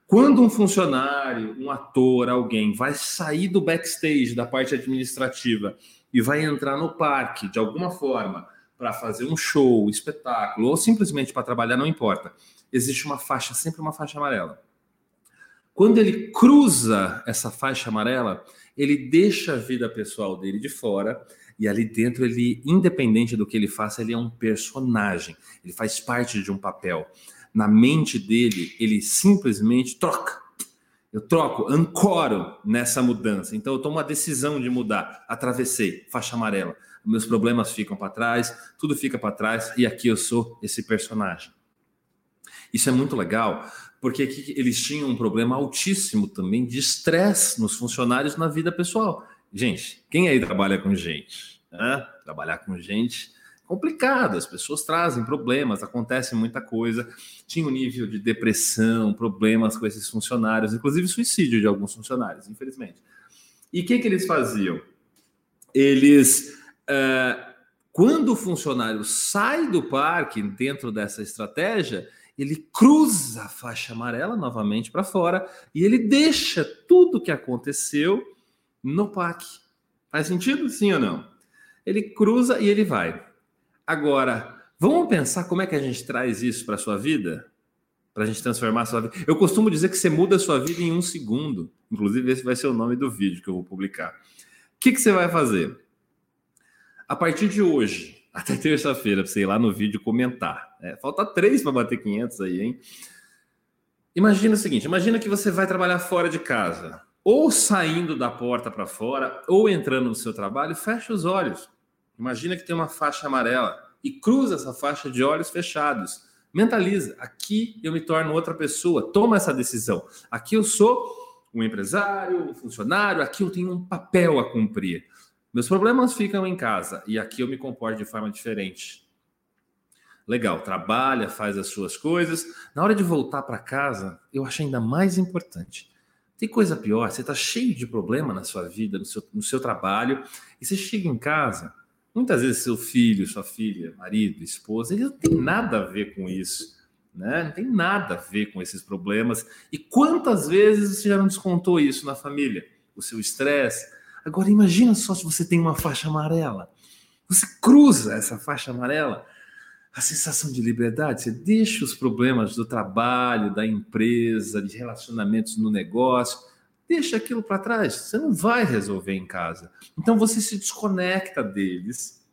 Quando um funcionário, um ator, alguém vai sair do backstage, da parte administrativa, e vai entrar no parque de alguma forma para fazer um show, espetáculo, ou simplesmente para trabalhar, não importa. Existe uma faixa, sempre uma faixa amarela. Quando ele cruza essa faixa amarela, ele deixa a vida pessoal dele de fora e ali dentro ele, independente do que ele faça, ele é um personagem. Ele faz parte de um papel. Na mente dele, ele simplesmente troca. Eu troco, ancoro nessa mudança. Então eu tomo a decisão de mudar. Atravessei, faixa amarela. Meus problemas ficam para trás, tudo fica para trás e aqui eu sou esse personagem. Isso é muito legal, porque aqui eles tinham um problema altíssimo também de estresse nos funcionários na vida pessoal. Gente, quem aí trabalha com gente? Né? Trabalhar com gente complicado, as pessoas trazem problemas, acontece muita coisa. Tinha um nível de depressão, problemas com esses funcionários, inclusive suicídio de alguns funcionários, infelizmente. E o que, que eles faziam? Eles, uh, quando o funcionário sai do parque dentro dessa estratégia, ele cruza a faixa amarela novamente para fora e ele deixa tudo que aconteceu no PAC. Faz sentido? Sim ou não? Ele cruza e ele vai. Agora, vamos pensar como é que a gente traz isso para a sua vida? Para a gente transformar a sua vida. Eu costumo dizer que você muda a sua vida em um segundo. Inclusive, esse vai ser o nome do vídeo que eu vou publicar. O que, que você vai fazer? A partir de hoje, <laughs> até terça-feira, para você ir lá no vídeo comentar. É, falta três para bater 500 aí, hein? Imagina o seguinte: imagina que você vai trabalhar fora de casa, ou saindo da porta para fora, ou entrando no seu trabalho, fecha os olhos. Imagina que tem uma faixa amarela e cruza essa faixa de olhos fechados. Mentaliza, aqui eu me torno outra pessoa, toma essa decisão. Aqui eu sou um empresário, um funcionário, aqui eu tenho um papel a cumprir. Meus problemas ficam em casa e aqui eu me comporto de forma diferente. Legal, trabalha, faz as suas coisas. Na hora de voltar para casa, eu acho ainda mais importante. Tem coisa pior, você está cheio de problema na sua vida, no seu, no seu trabalho, e você chega em casa, Muitas vezes seu filho, sua filha, marido, esposa, ele não tem nada a ver com isso, né? Não tem nada a ver com esses problemas. E quantas vezes você já não descontou isso na família? O seu estresse. Agora imagina só se você tem uma faixa amarela. Você cruza essa faixa amarela, a sensação de liberdade, você deixa os problemas do trabalho, da empresa, de relacionamentos no negócio, deixa aquilo para trás. Você não vai resolver em casa. Então você se desconecta deles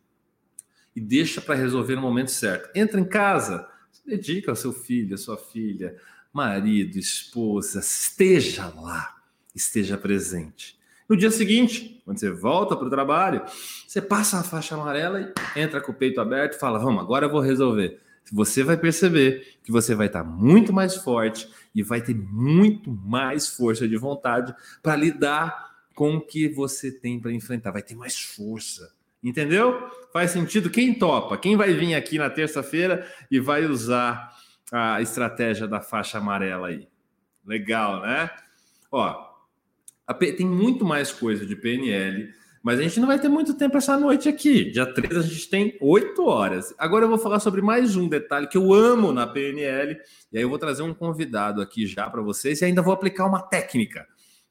e deixa para resolver no momento certo. Entra em casa, se dedica ao seu filho, à sua filha, marido, esposa, esteja lá, esteja presente. No dia seguinte, quando você volta para o trabalho, você passa a faixa amarela e entra com o peito aberto e fala: Vamos, agora eu vou resolver você vai perceber que você vai estar muito mais forte e vai ter muito mais força de vontade para lidar com o que você tem para enfrentar. Vai ter mais força. Entendeu? Faz sentido? Quem topa? Quem vai vir aqui na terça-feira e vai usar a estratégia da faixa amarela aí? Legal, né? Ó, tem muito mais coisa de PNL mas a gente não vai ter muito tempo essa noite aqui. Dia 3 a gente tem 8 horas. Agora eu vou falar sobre mais um detalhe que eu amo na PNL. E aí eu vou trazer um convidado aqui já para vocês e ainda vou aplicar uma técnica,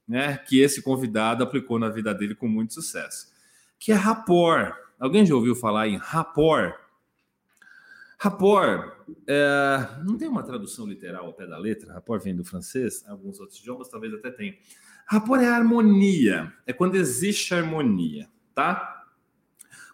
né? Que esse convidado aplicou na vida dele com muito sucesso. Que é rapport. Alguém já ouviu falar em rapport? Rapport é, não tem uma tradução literal ao pé da letra. Rapport vem do francês, alguns outros idiomas talvez até tenham. Rapport é harmonia, é quando existe harmonia, tá?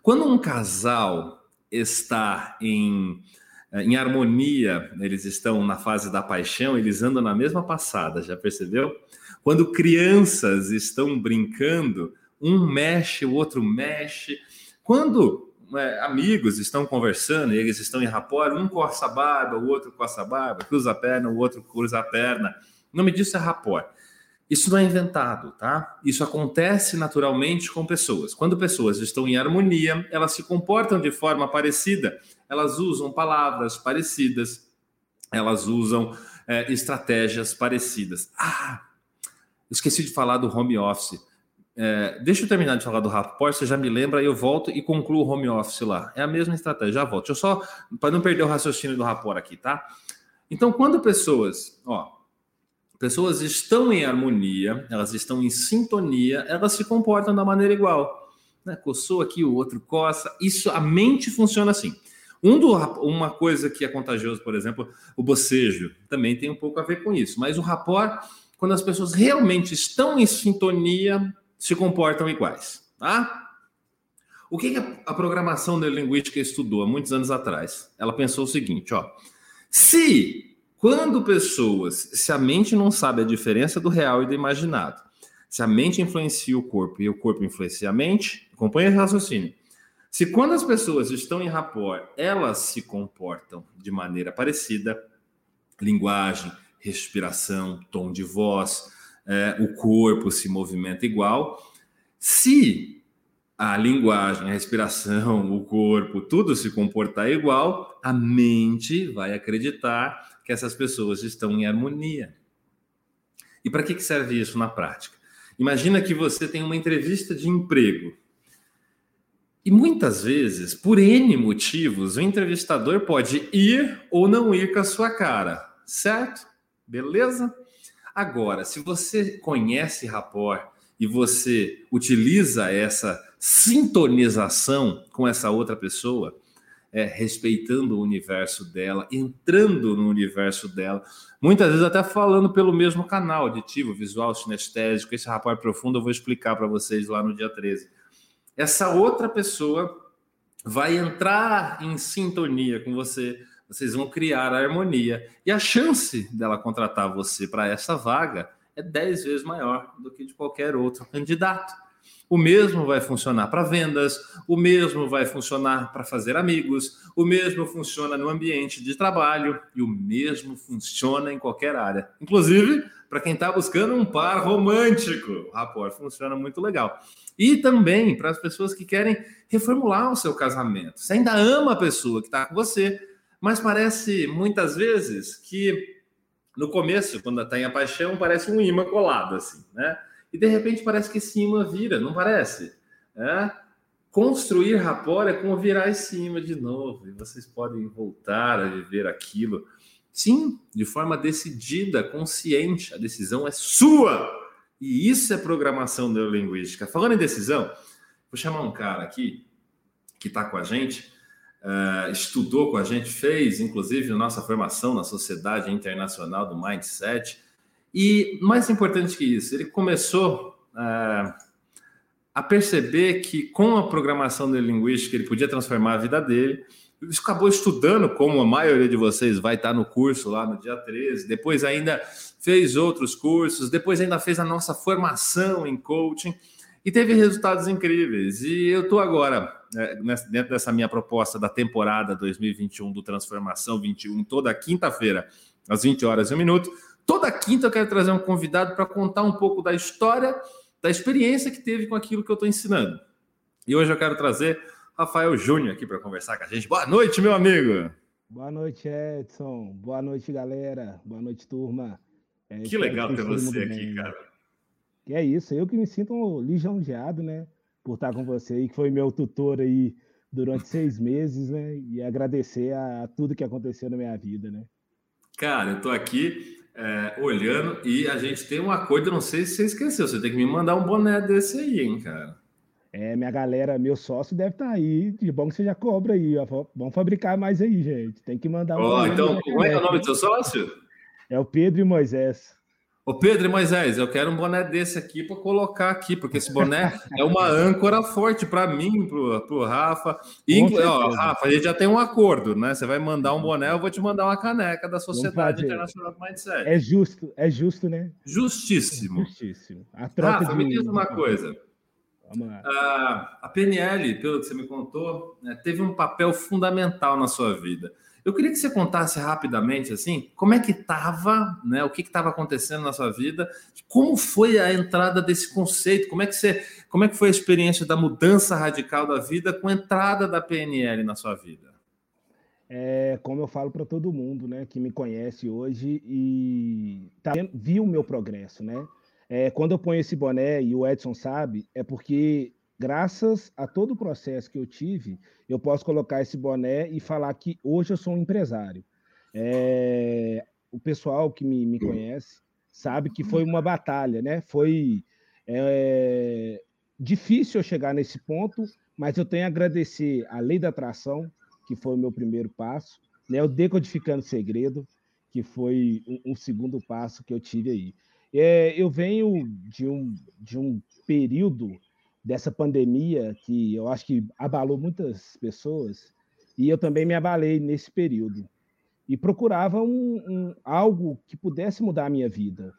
Quando um casal está em, eh, em harmonia, eles estão na fase da paixão, eles andam na mesma passada, já percebeu? Quando crianças estão brincando, um mexe, o outro mexe. Quando é, amigos estão conversando e eles estão em rapport, um coça a barba, o outro coça a barba, cruza a perna, o outro cruza a perna. O nome disso é rapport. Isso não é inventado, tá? Isso acontece naturalmente com pessoas. Quando pessoas estão em harmonia, elas se comportam de forma parecida, elas usam palavras parecidas, elas usam é, estratégias parecidas. Ah, esqueci de falar do home office. É, deixa eu terminar de falar do rapport, você já me lembra, eu volto e concluo o home office lá. É a mesma estratégia, já volto. Deixa eu só, para não perder o raciocínio do rapport aqui, tá? Então, quando pessoas, ó, pessoas estão em harmonia, elas estão em sintonia, elas se comportam da maneira igual. Né? Coçou aqui, o outro coça. Isso, a mente funciona assim. Um do, uma coisa que é contagioso, por exemplo, o bocejo, também tem um pouco a ver com isso. Mas o rapport, quando as pessoas realmente estão em sintonia, se comportam iguais. Tá? O que, que a programação neurolinguística estudou há muitos anos atrás? Ela pensou o seguinte, ó. Se quando pessoas, se a mente não sabe a diferença do real e do imaginado, se a mente influencia o corpo e o corpo influencia a mente, acompanha o raciocínio. Se quando as pessoas estão em rapport, elas se comportam de maneira parecida, linguagem, respiração, tom de voz, é, o corpo se movimenta igual. Se a linguagem, a respiração, o corpo, tudo se comportar igual, a mente vai acreditar que essas pessoas estão em harmonia. E para que serve isso na prática? Imagina que você tem uma entrevista de emprego. E muitas vezes, por N motivos, o entrevistador pode ir ou não ir com a sua cara, certo? Beleza? Agora, se você conhece rapport e você utiliza essa sintonização com essa outra pessoa, é, respeitando o universo dela, entrando no universo dela, muitas vezes até falando pelo mesmo canal, aditivo, visual, sinestésico. Esse rapport profundo eu vou explicar para vocês lá no dia 13. Essa outra pessoa vai entrar em sintonia com você, vocês vão criar a harmonia. E a chance dela contratar você para essa vaga é 10 vezes maior do que de qualquer outro candidato. O mesmo vai funcionar para vendas, o mesmo vai funcionar para fazer amigos, o mesmo funciona no ambiente de trabalho e o mesmo funciona em qualquer área. Inclusive, para quem está buscando um par romântico, o rapport funciona muito legal. E também para as pessoas que querem reformular o seu casamento. Você ainda ama a pessoa que está com você, mas parece muitas vezes que no começo, quando está em paixão, parece um imã colado, assim, né? E de repente parece que imã vira, não parece? É? Construir rapport é como virar esse imã de novo, e vocês podem voltar a viver aquilo. Sim, de forma decidida, consciente, a decisão é sua. E isso é programação neurolinguística. Falando em decisão, vou chamar um cara aqui que está com a gente, uh, estudou com a gente, fez inclusive nossa formação na Sociedade Internacional do Mindset. E mais importante que isso, ele começou uh, a perceber que com a programação neurolinguística ele podia transformar a vida dele. Ele acabou estudando, como a maioria de vocês vai estar no curso lá no dia 13, depois ainda fez outros cursos, depois ainda fez a nossa formação em coaching e teve resultados incríveis. E eu estou agora, né, dentro dessa minha proposta da temporada 2021 do Transformação 21, toda quinta-feira, às 20 horas e um minuto. Toda quinta eu quero trazer um convidado para contar um pouco da história, da experiência que teve com aquilo que eu estou ensinando. E hoje eu quero trazer Rafael Júnior aqui para conversar com a gente. Boa noite, meu amigo. Boa noite, Edson. Boa noite, galera. Boa noite, turma. É, que legal ter você aqui, bem. cara. Que é isso, eu que me sinto lisonjeado, né? Por estar com você aí, que foi meu tutor aí durante seis meses, né? E agradecer a, a tudo que aconteceu na minha vida, né? Cara, eu tô aqui é, olhando e a gente tem um acordo, não sei se você esqueceu, você tem que me mandar um boné desse aí, hein, cara. É, minha galera, meu sócio deve estar tá aí. De bom que você já cobra aí. Ó. Vamos fabricar mais aí, gente. Tem que mandar um. Oh, então, como é o nome do seu sócio? É o Pedro e Moisés. Ô Pedro e Moisés, eu quero um boné desse aqui para colocar aqui, porque esse boné é uma <laughs> âncora forte para mim, pro, pro Rafa. E, ó, Rafa, a gente já tem um acordo, né? Você vai mandar um boné, eu vou te mandar uma caneca da Sociedade Internacional do Mindset. É justo, é justo, né? Justíssimo. É justíssimo. A troca Rafa, de... me diz uma coisa. Vamos lá. Ah, a PNL, pelo que você me contou, né, teve um papel fundamental na sua vida. Eu queria que você contasse rapidamente, assim, como é que estava, né? O que estava acontecendo na sua vida? Como foi a entrada desse conceito? Como é que você, como é que foi a experiência da mudança radical da vida com a entrada da PNL na sua vida? É, como eu falo para todo mundo, né, que me conhece hoje e tá, viu o meu progresso, né? É, quando eu ponho esse boné e o Edson sabe, é porque graças a todo o processo que eu tive, eu posso colocar esse boné e falar que hoje eu sou um empresário. É, o pessoal que me, me, conhece sabe que foi uma batalha, né? Foi é, difícil eu chegar nesse ponto, mas eu tenho a agradecer a lei da atração, que foi o meu primeiro passo, né? O decodificando segredo, que foi um, um segundo passo que eu tive aí. É, eu venho de um, de um período dessa pandemia que eu acho que abalou muitas pessoas e eu também me abalei nesse período. E procurava um, um algo que pudesse mudar a minha vida.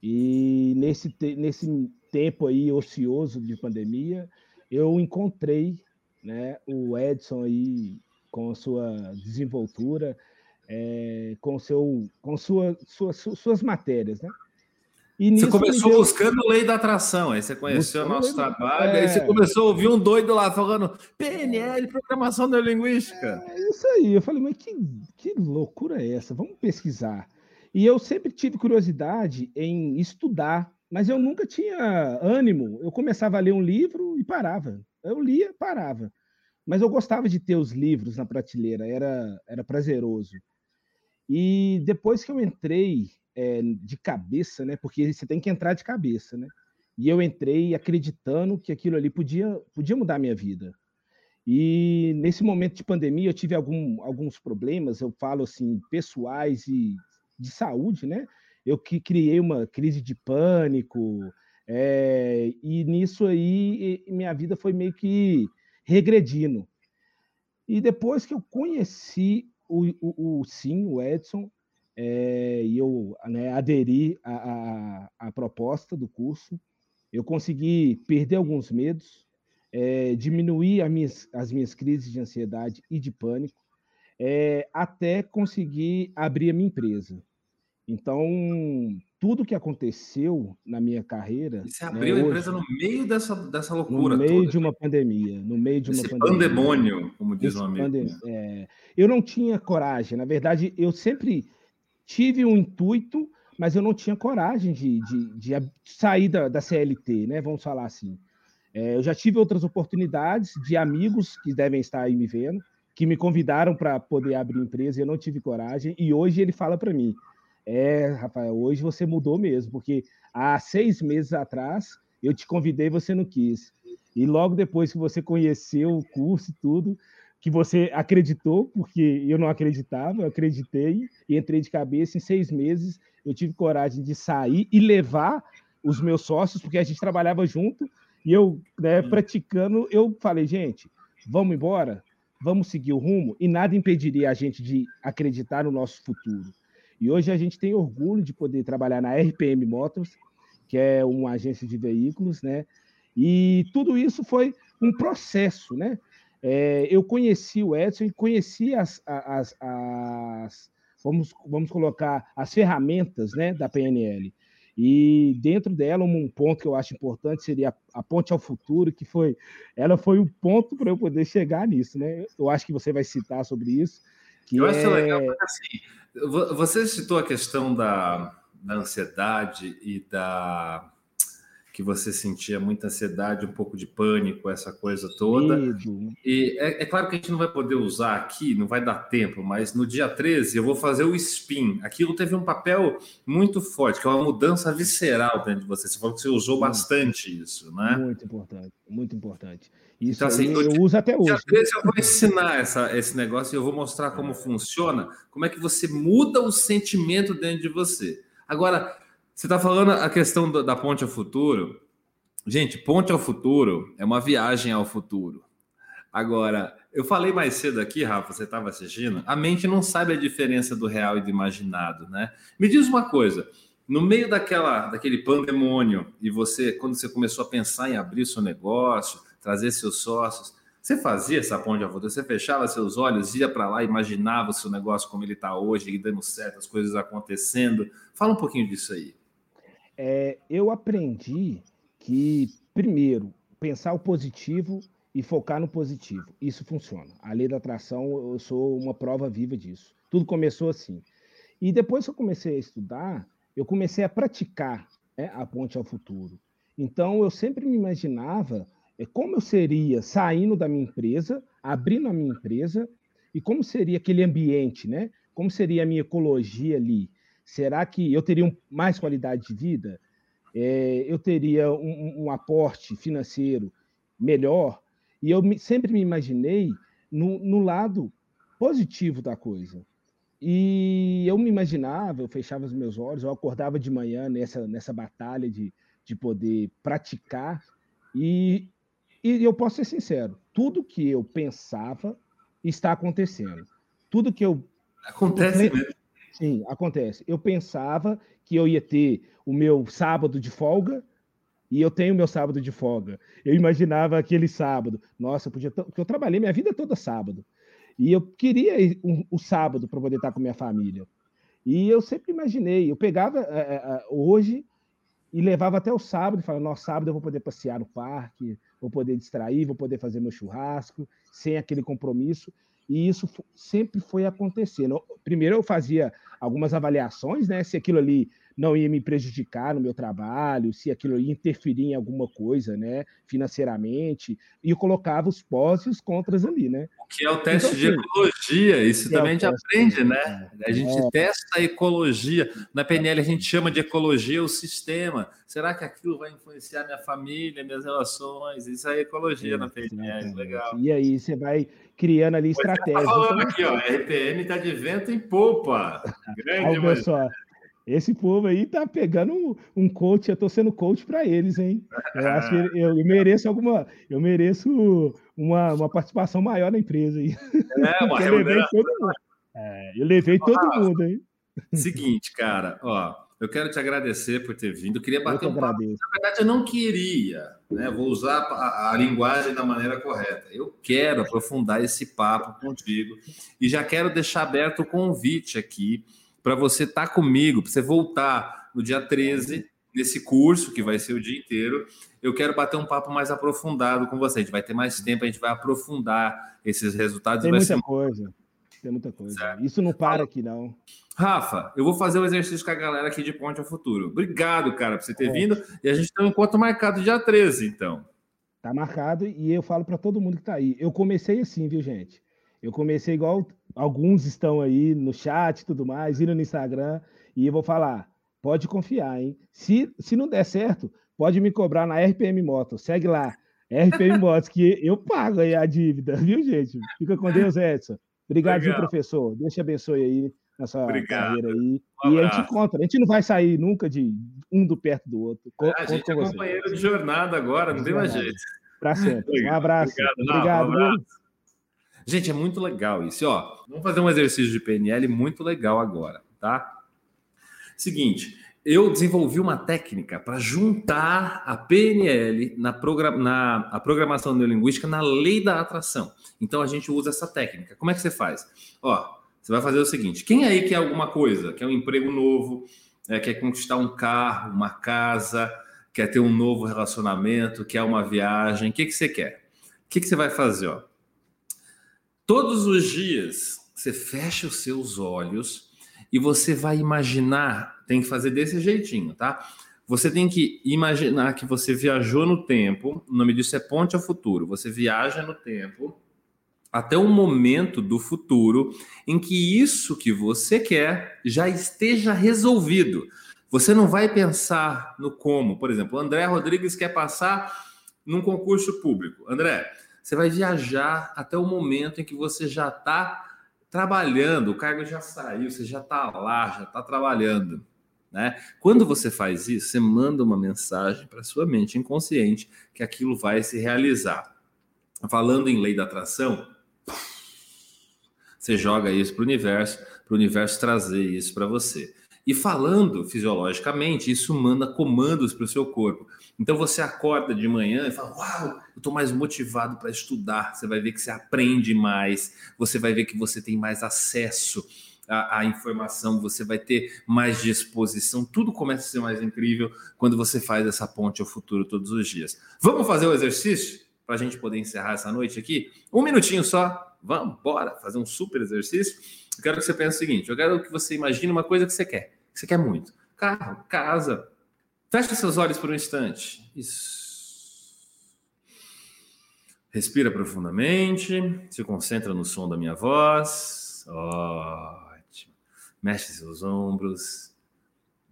E nesse nesse tempo aí ocioso de pandemia eu encontrei né o Edson aí com sua desenvoltura é, com seu com sua, sua, suas matérias né você começou deu... buscando lei da atração, aí você conheceu o nosso trabalho, é... aí você começou a ouvir um doido lá falando PNL, programação neurolinguística. É isso aí, eu falei, mas que, que loucura é essa? Vamos pesquisar. E eu sempre tive curiosidade em estudar, mas eu nunca tinha ânimo. Eu começava a ler um livro e parava. Eu lia, parava. Mas eu gostava de ter os livros na prateleira, era, era prazeroso. E depois que eu entrei é, de cabeça, né? Porque você tem que entrar de cabeça, né? E eu entrei acreditando que aquilo ali podia, podia mudar a minha vida. E nesse momento de pandemia eu tive algum, alguns problemas, eu falo assim, pessoais e de saúde, né? Eu que criei uma crise de pânico, é, e nisso aí minha vida foi meio que regredindo. E depois que eu conheci o, o, o sim, o Edson, é, e eu né, aderi à, proposta do curso. Eu consegui perder alguns medos, é, diminuir minhas, as minhas crises de ansiedade e de pânico, é, até conseguir abrir a minha empresa. Então, tudo que aconteceu na minha carreira. E você né, abriu né, a empresa hoje, no meio dessa, dessa loucura. No meio toda, de uma pandemia. No meio de uma Esse pandemia. pandemônio, como diz o amigo. Pandem... É, eu não tinha coragem. Na verdade, eu sempre tive um intuito, mas eu não tinha coragem de, de, de sair da, da, CLT, né? Vamos falar assim. É, eu já tive outras oportunidades de amigos que devem estar aí me vendo, que me convidaram para poder abrir empresa e eu não tive coragem. E hoje ele fala para mim: é, Rafael, hoje você mudou mesmo, porque há seis meses atrás eu te convidei, você não quis. E logo depois que você conheceu o curso e tudo, que você acreditou, porque eu não acreditava, eu acreditei e entrei de cabeça. Em seis meses eu tive coragem de sair e levar os meus sócios, porque a gente trabalhava junto, e eu, né, praticando, eu falei, gente, vamos embora, vamos seguir o rumo, e nada impediria a gente de acreditar no nosso futuro. E hoje a gente tem orgulho de poder trabalhar na RPM Motors, que é uma agência de veículos, né? E tudo isso foi um processo, né? É, eu conheci o Edson e conheci as, as, as, vamos, vamos colocar, as ferramentas né, da PNL. E dentro dela, um ponto que eu acho importante seria a, a ponte ao futuro, que foi, ela foi o ponto para eu poder chegar nisso, né? Eu acho que você vai citar sobre isso. eu é... acho legal, porque assim, você citou a questão da, da ansiedade e da que você sentia muita ansiedade, um pouco de pânico, essa coisa toda. Medo. E é, é, claro que a gente não vai poder usar aqui, não vai dar tempo, mas no dia 13 eu vou fazer o spin. Aquilo teve um papel muito forte, que é uma mudança visceral dentro de você. Você falou que você usou bastante isso, né? Muito importante, muito importante. Isso então, assim, eu dia, uso até hoje. Dia eu vou ensinar essa, esse negócio e eu vou mostrar como funciona, como é que você muda o sentimento dentro de você. Agora, você está falando a questão da ponte ao futuro. Gente, ponte ao futuro é uma viagem ao futuro. Agora, eu falei mais cedo aqui, Rafa, você estava assistindo, a mente não sabe a diferença do real e do imaginado, né? Me diz uma coisa, no meio daquela, daquele pandemônio, e você, quando você começou a pensar em abrir seu negócio, trazer seus sócios, você fazia essa ponte ao futuro? Você fechava seus olhos, ia para lá, imaginava o seu negócio como ele está hoje, dando certo, as coisas acontecendo? Fala um pouquinho disso aí é, eu aprendi que, primeiro, pensar o positivo e focar no positivo. Isso funciona. A lei da atração, eu sou uma prova viva disso. Tudo começou assim. E depois que eu comecei a estudar, eu comecei a praticar né, a ponte ao futuro. Então, eu sempre me imaginava é, como eu seria saindo da minha empresa, abrindo a minha empresa, e como seria aquele ambiente, né? Como seria a minha ecologia ali? Será que eu teria um, mais qualidade de vida? É, eu teria um, um, aporte financeiro melhor? E eu me, sempre me imaginei no, no lado positivo da coisa. E eu me imaginava, eu fechava os meus olhos, eu acordava de manhã nessa, nessa batalha de, de poder praticar. E, e eu posso ser sincero: tudo que eu pensava está acontecendo. Tudo que eu. Acontece mesmo. Sim, acontece. Eu pensava que eu ia ter o meu sábado de folga e eu tenho o meu sábado de folga. Eu imaginava aquele sábado. Nossa, eu podia. Porque eu trabalhei minha vida toda sábado. E eu queria o sábado para poder estar com minha família. E eu sempre imaginei. Eu pegava é, hoje e levava até o sábado e falava: Nossa, sábado eu vou poder passear no parque, vou poder distrair, vou poder fazer meu churrasco, sem aquele compromisso. E isso sempre foi acontecendo. Primeiro eu fazia algumas avaliações, né? Se aquilo ali não ia me prejudicar no meu trabalho, se aquilo ia interferir em alguma coisa, né, financeiramente, e eu colocava os pós e os contras ali, né? O que é o teste então, de assim, ecologia, isso também é a gente aprende, né? A gente é. testa a ecologia. Na PNL a gente chama de ecologia o sistema. Será que aquilo vai influenciar minha família, minhas relações? Isso é ecologia é, na PNL, legal. E aí você vai criando ali estratégias. Tá falando aqui, ó, RPM está de vento em popa. <laughs> Grande, mas... pessoal. Esse povo aí tá pegando um, coach, eu tô sendo coach para eles, hein? Eu acho que eu, eu, mereço alguma, eu mereço uma, uma participação maior na empresa aí. É, uma <laughs> remuneração, É, eu levei todo mundo, hein? Seguinte, cara, ó, eu quero te agradecer por ter vindo. Eu queria bater eu um papo. Na verdade, eu não queria, né? Vou usar a, a, linguagem da maneira correta. Eu quero aprofundar esse papo contigo e já quero deixar aberto o convite aqui para você estar tá comigo, para você voltar no dia 13 nesse curso que vai ser o dia inteiro. Eu quero bater um papo mais aprofundado com você. A gente vai ter mais tempo, a gente vai aprofundar esses resultados. Tem muita ser... coisa. Tem muita coisa. Certo. Isso não para aqui, não. Rafa, eu vou fazer o exercício com a galera aqui de Ponte ao Futuro. Obrigado, cara, por você ter é. vindo. E a gente tem um encontro marcado dia 13, então. Tá marcado e eu falo para todo mundo que tá aí. Eu comecei assim, viu, gente? Eu comecei igual alguns estão aí no chat e tudo mais, indo no Instagram, e eu vou falar, pode confiar, hein? Se, se não der certo, pode me cobrar na RPM Motos. Segue lá, RPM <laughs> Motos, que eu pago aí a dívida, <laughs> viu, gente? Fica com Deus, Edson. Obrigado, viu, professor. Deus te abençoe aí nessa Obrigado. carreira aí. Um e a gente encontra. A gente não vai sair nunca de um do perto do outro. A gente é companheiro de jornada agora, não tem mais jeito. Para sempre. Um abraço. Obrigado. Obrigado um abraço. Gente, é muito legal isso. Ó, vamos fazer um exercício de PNL muito legal agora, tá? Seguinte, eu desenvolvi uma técnica para juntar a PNL na, na a programação neurolinguística na lei da atração. Então a gente usa essa técnica. Como é que você faz? Ó, você vai fazer o seguinte: quem aí quer alguma coisa? Quer um emprego novo? É, quer conquistar um carro, uma casa? Quer ter um novo relacionamento? Quer uma viagem? O que, que você quer? O que, que você vai fazer? Ó? Todos os dias você fecha os seus olhos e você vai imaginar. Tem que fazer desse jeitinho, tá? Você tem que imaginar que você viajou no tempo. O nome disso é ponte ao futuro. Você viaja no tempo até um momento do futuro em que isso que você quer já esteja resolvido. Você não vai pensar no como. Por exemplo, André Rodrigues quer passar num concurso público. André, você vai viajar até o momento em que você já está trabalhando, o cargo já saiu, você já está lá, já está trabalhando. Né? Quando você faz isso, você manda uma mensagem para sua mente inconsciente que aquilo vai se realizar. Falando em lei da atração, você joga isso para o universo, para o universo trazer isso para você. E falando fisiologicamente, isso manda comandos para o seu corpo. Então você acorda de manhã e fala: Uau, eu estou mais motivado para estudar. Você vai ver que você aprende mais, você vai ver que você tem mais acesso à, à, informação, você vai ter mais disposição. Tudo começa a ser mais incrível quando você faz essa ponte ao futuro todos os dias. Vamos fazer o exercício para a gente poder encerrar essa noite aqui? Um minutinho só Vamos, bora fazer um super exercício. Eu quero que você pense o seguinte: eu quero que você imagine uma coisa que você quer, que você quer muito. Carro, casa. Feche seus olhos por um instante. Isso. Respira profundamente, se concentra no som da minha voz. Ótimo. Mexe seus ombros.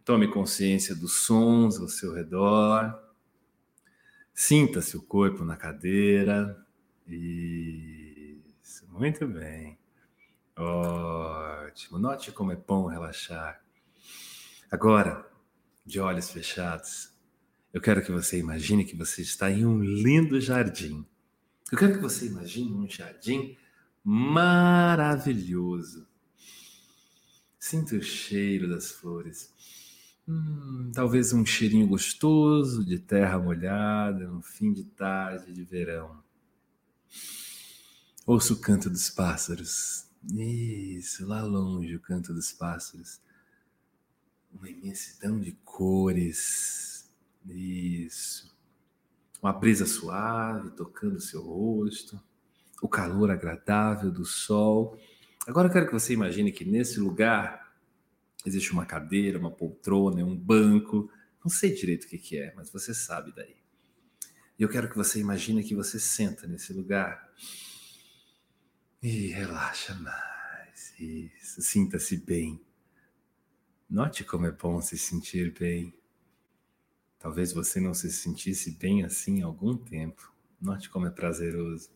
Tome consciência dos sons ao seu redor. Sinta seu corpo na cadeira. E muito bem. Ótimo. Note como é bom relaxar. Agora, de olhos fechados, eu quero que você imagine que você está em um lindo jardim. Eu quero que você imagine um jardim maravilhoso. Sinta o cheiro das flores. Hum, talvez um cheirinho gostoso de terra molhada no fim de tarde de verão. Ouço o canto dos pássaros. Isso, lá longe o canto dos pássaros. Uma imensidão de cores. Isso. Uma brisa suave tocando seu rosto. O calor agradável do sol. Agora eu quero que você imagine que nesse lugar existe uma cadeira, uma poltrona, um banco. Não sei direito o que é, mas você sabe daí. E eu quero que você imagine que você senta nesse lugar e relaxa mais. Sinta-se bem. Note como é bom se sentir bem. Talvez você não se sentisse bem assim há algum tempo. Note como é prazeroso.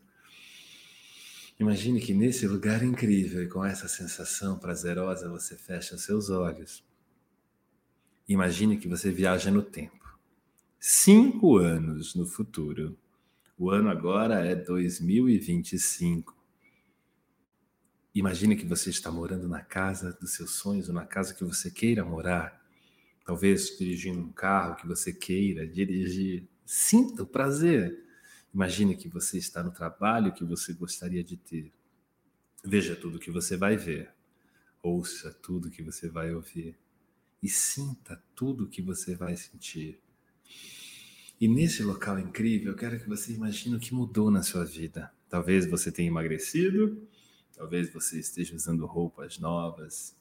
Imagine que nesse lugar incrível e com essa sensação prazerosa você fecha seus olhos. Imagine que você viaja no tempo. Cinco anos no futuro. O ano agora é 2025. Imagine que você está morando na casa dos seus sonhos ou na casa que você queira morar. Talvez dirigindo um carro que você queira dirigir. Sinta o prazer. Imagine que você está no trabalho que você gostaria de ter. Veja tudo que você vai ver. Ouça tudo que você vai ouvir. E sinta tudo que você vai sentir. E nesse local incrível, eu quero que você imagine o que mudou na sua vida. Talvez você tenha emagrecido, talvez você esteja usando roupas novas,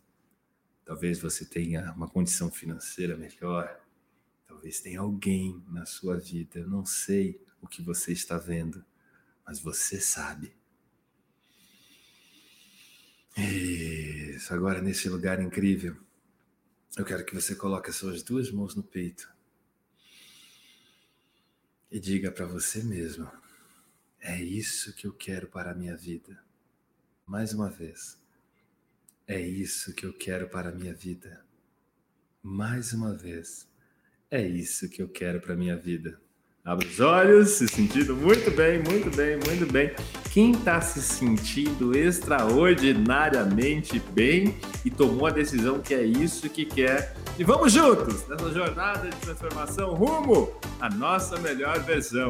talvez você tenha uma condição financeira melhor, talvez tenha alguém na sua vida. Eu não sei o que você está vendo, mas você sabe. Isso, agora nesse lugar incrível, eu quero que você coloque as suas duas mãos no peito e diga para você mesmo: é isso que eu quero para a minha vida. Mais uma vez, é isso que eu quero para a minha vida. Mais uma vez, é isso que eu quero para a minha vida. Abre os olhos, se sentindo muito bem, muito bem, muito bem. Quem está se sentindo extraordinariamente bem e tomou a decisão que é isso que quer. E vamos juntos nessa jornada de transformação rumo à nossa melhor versão.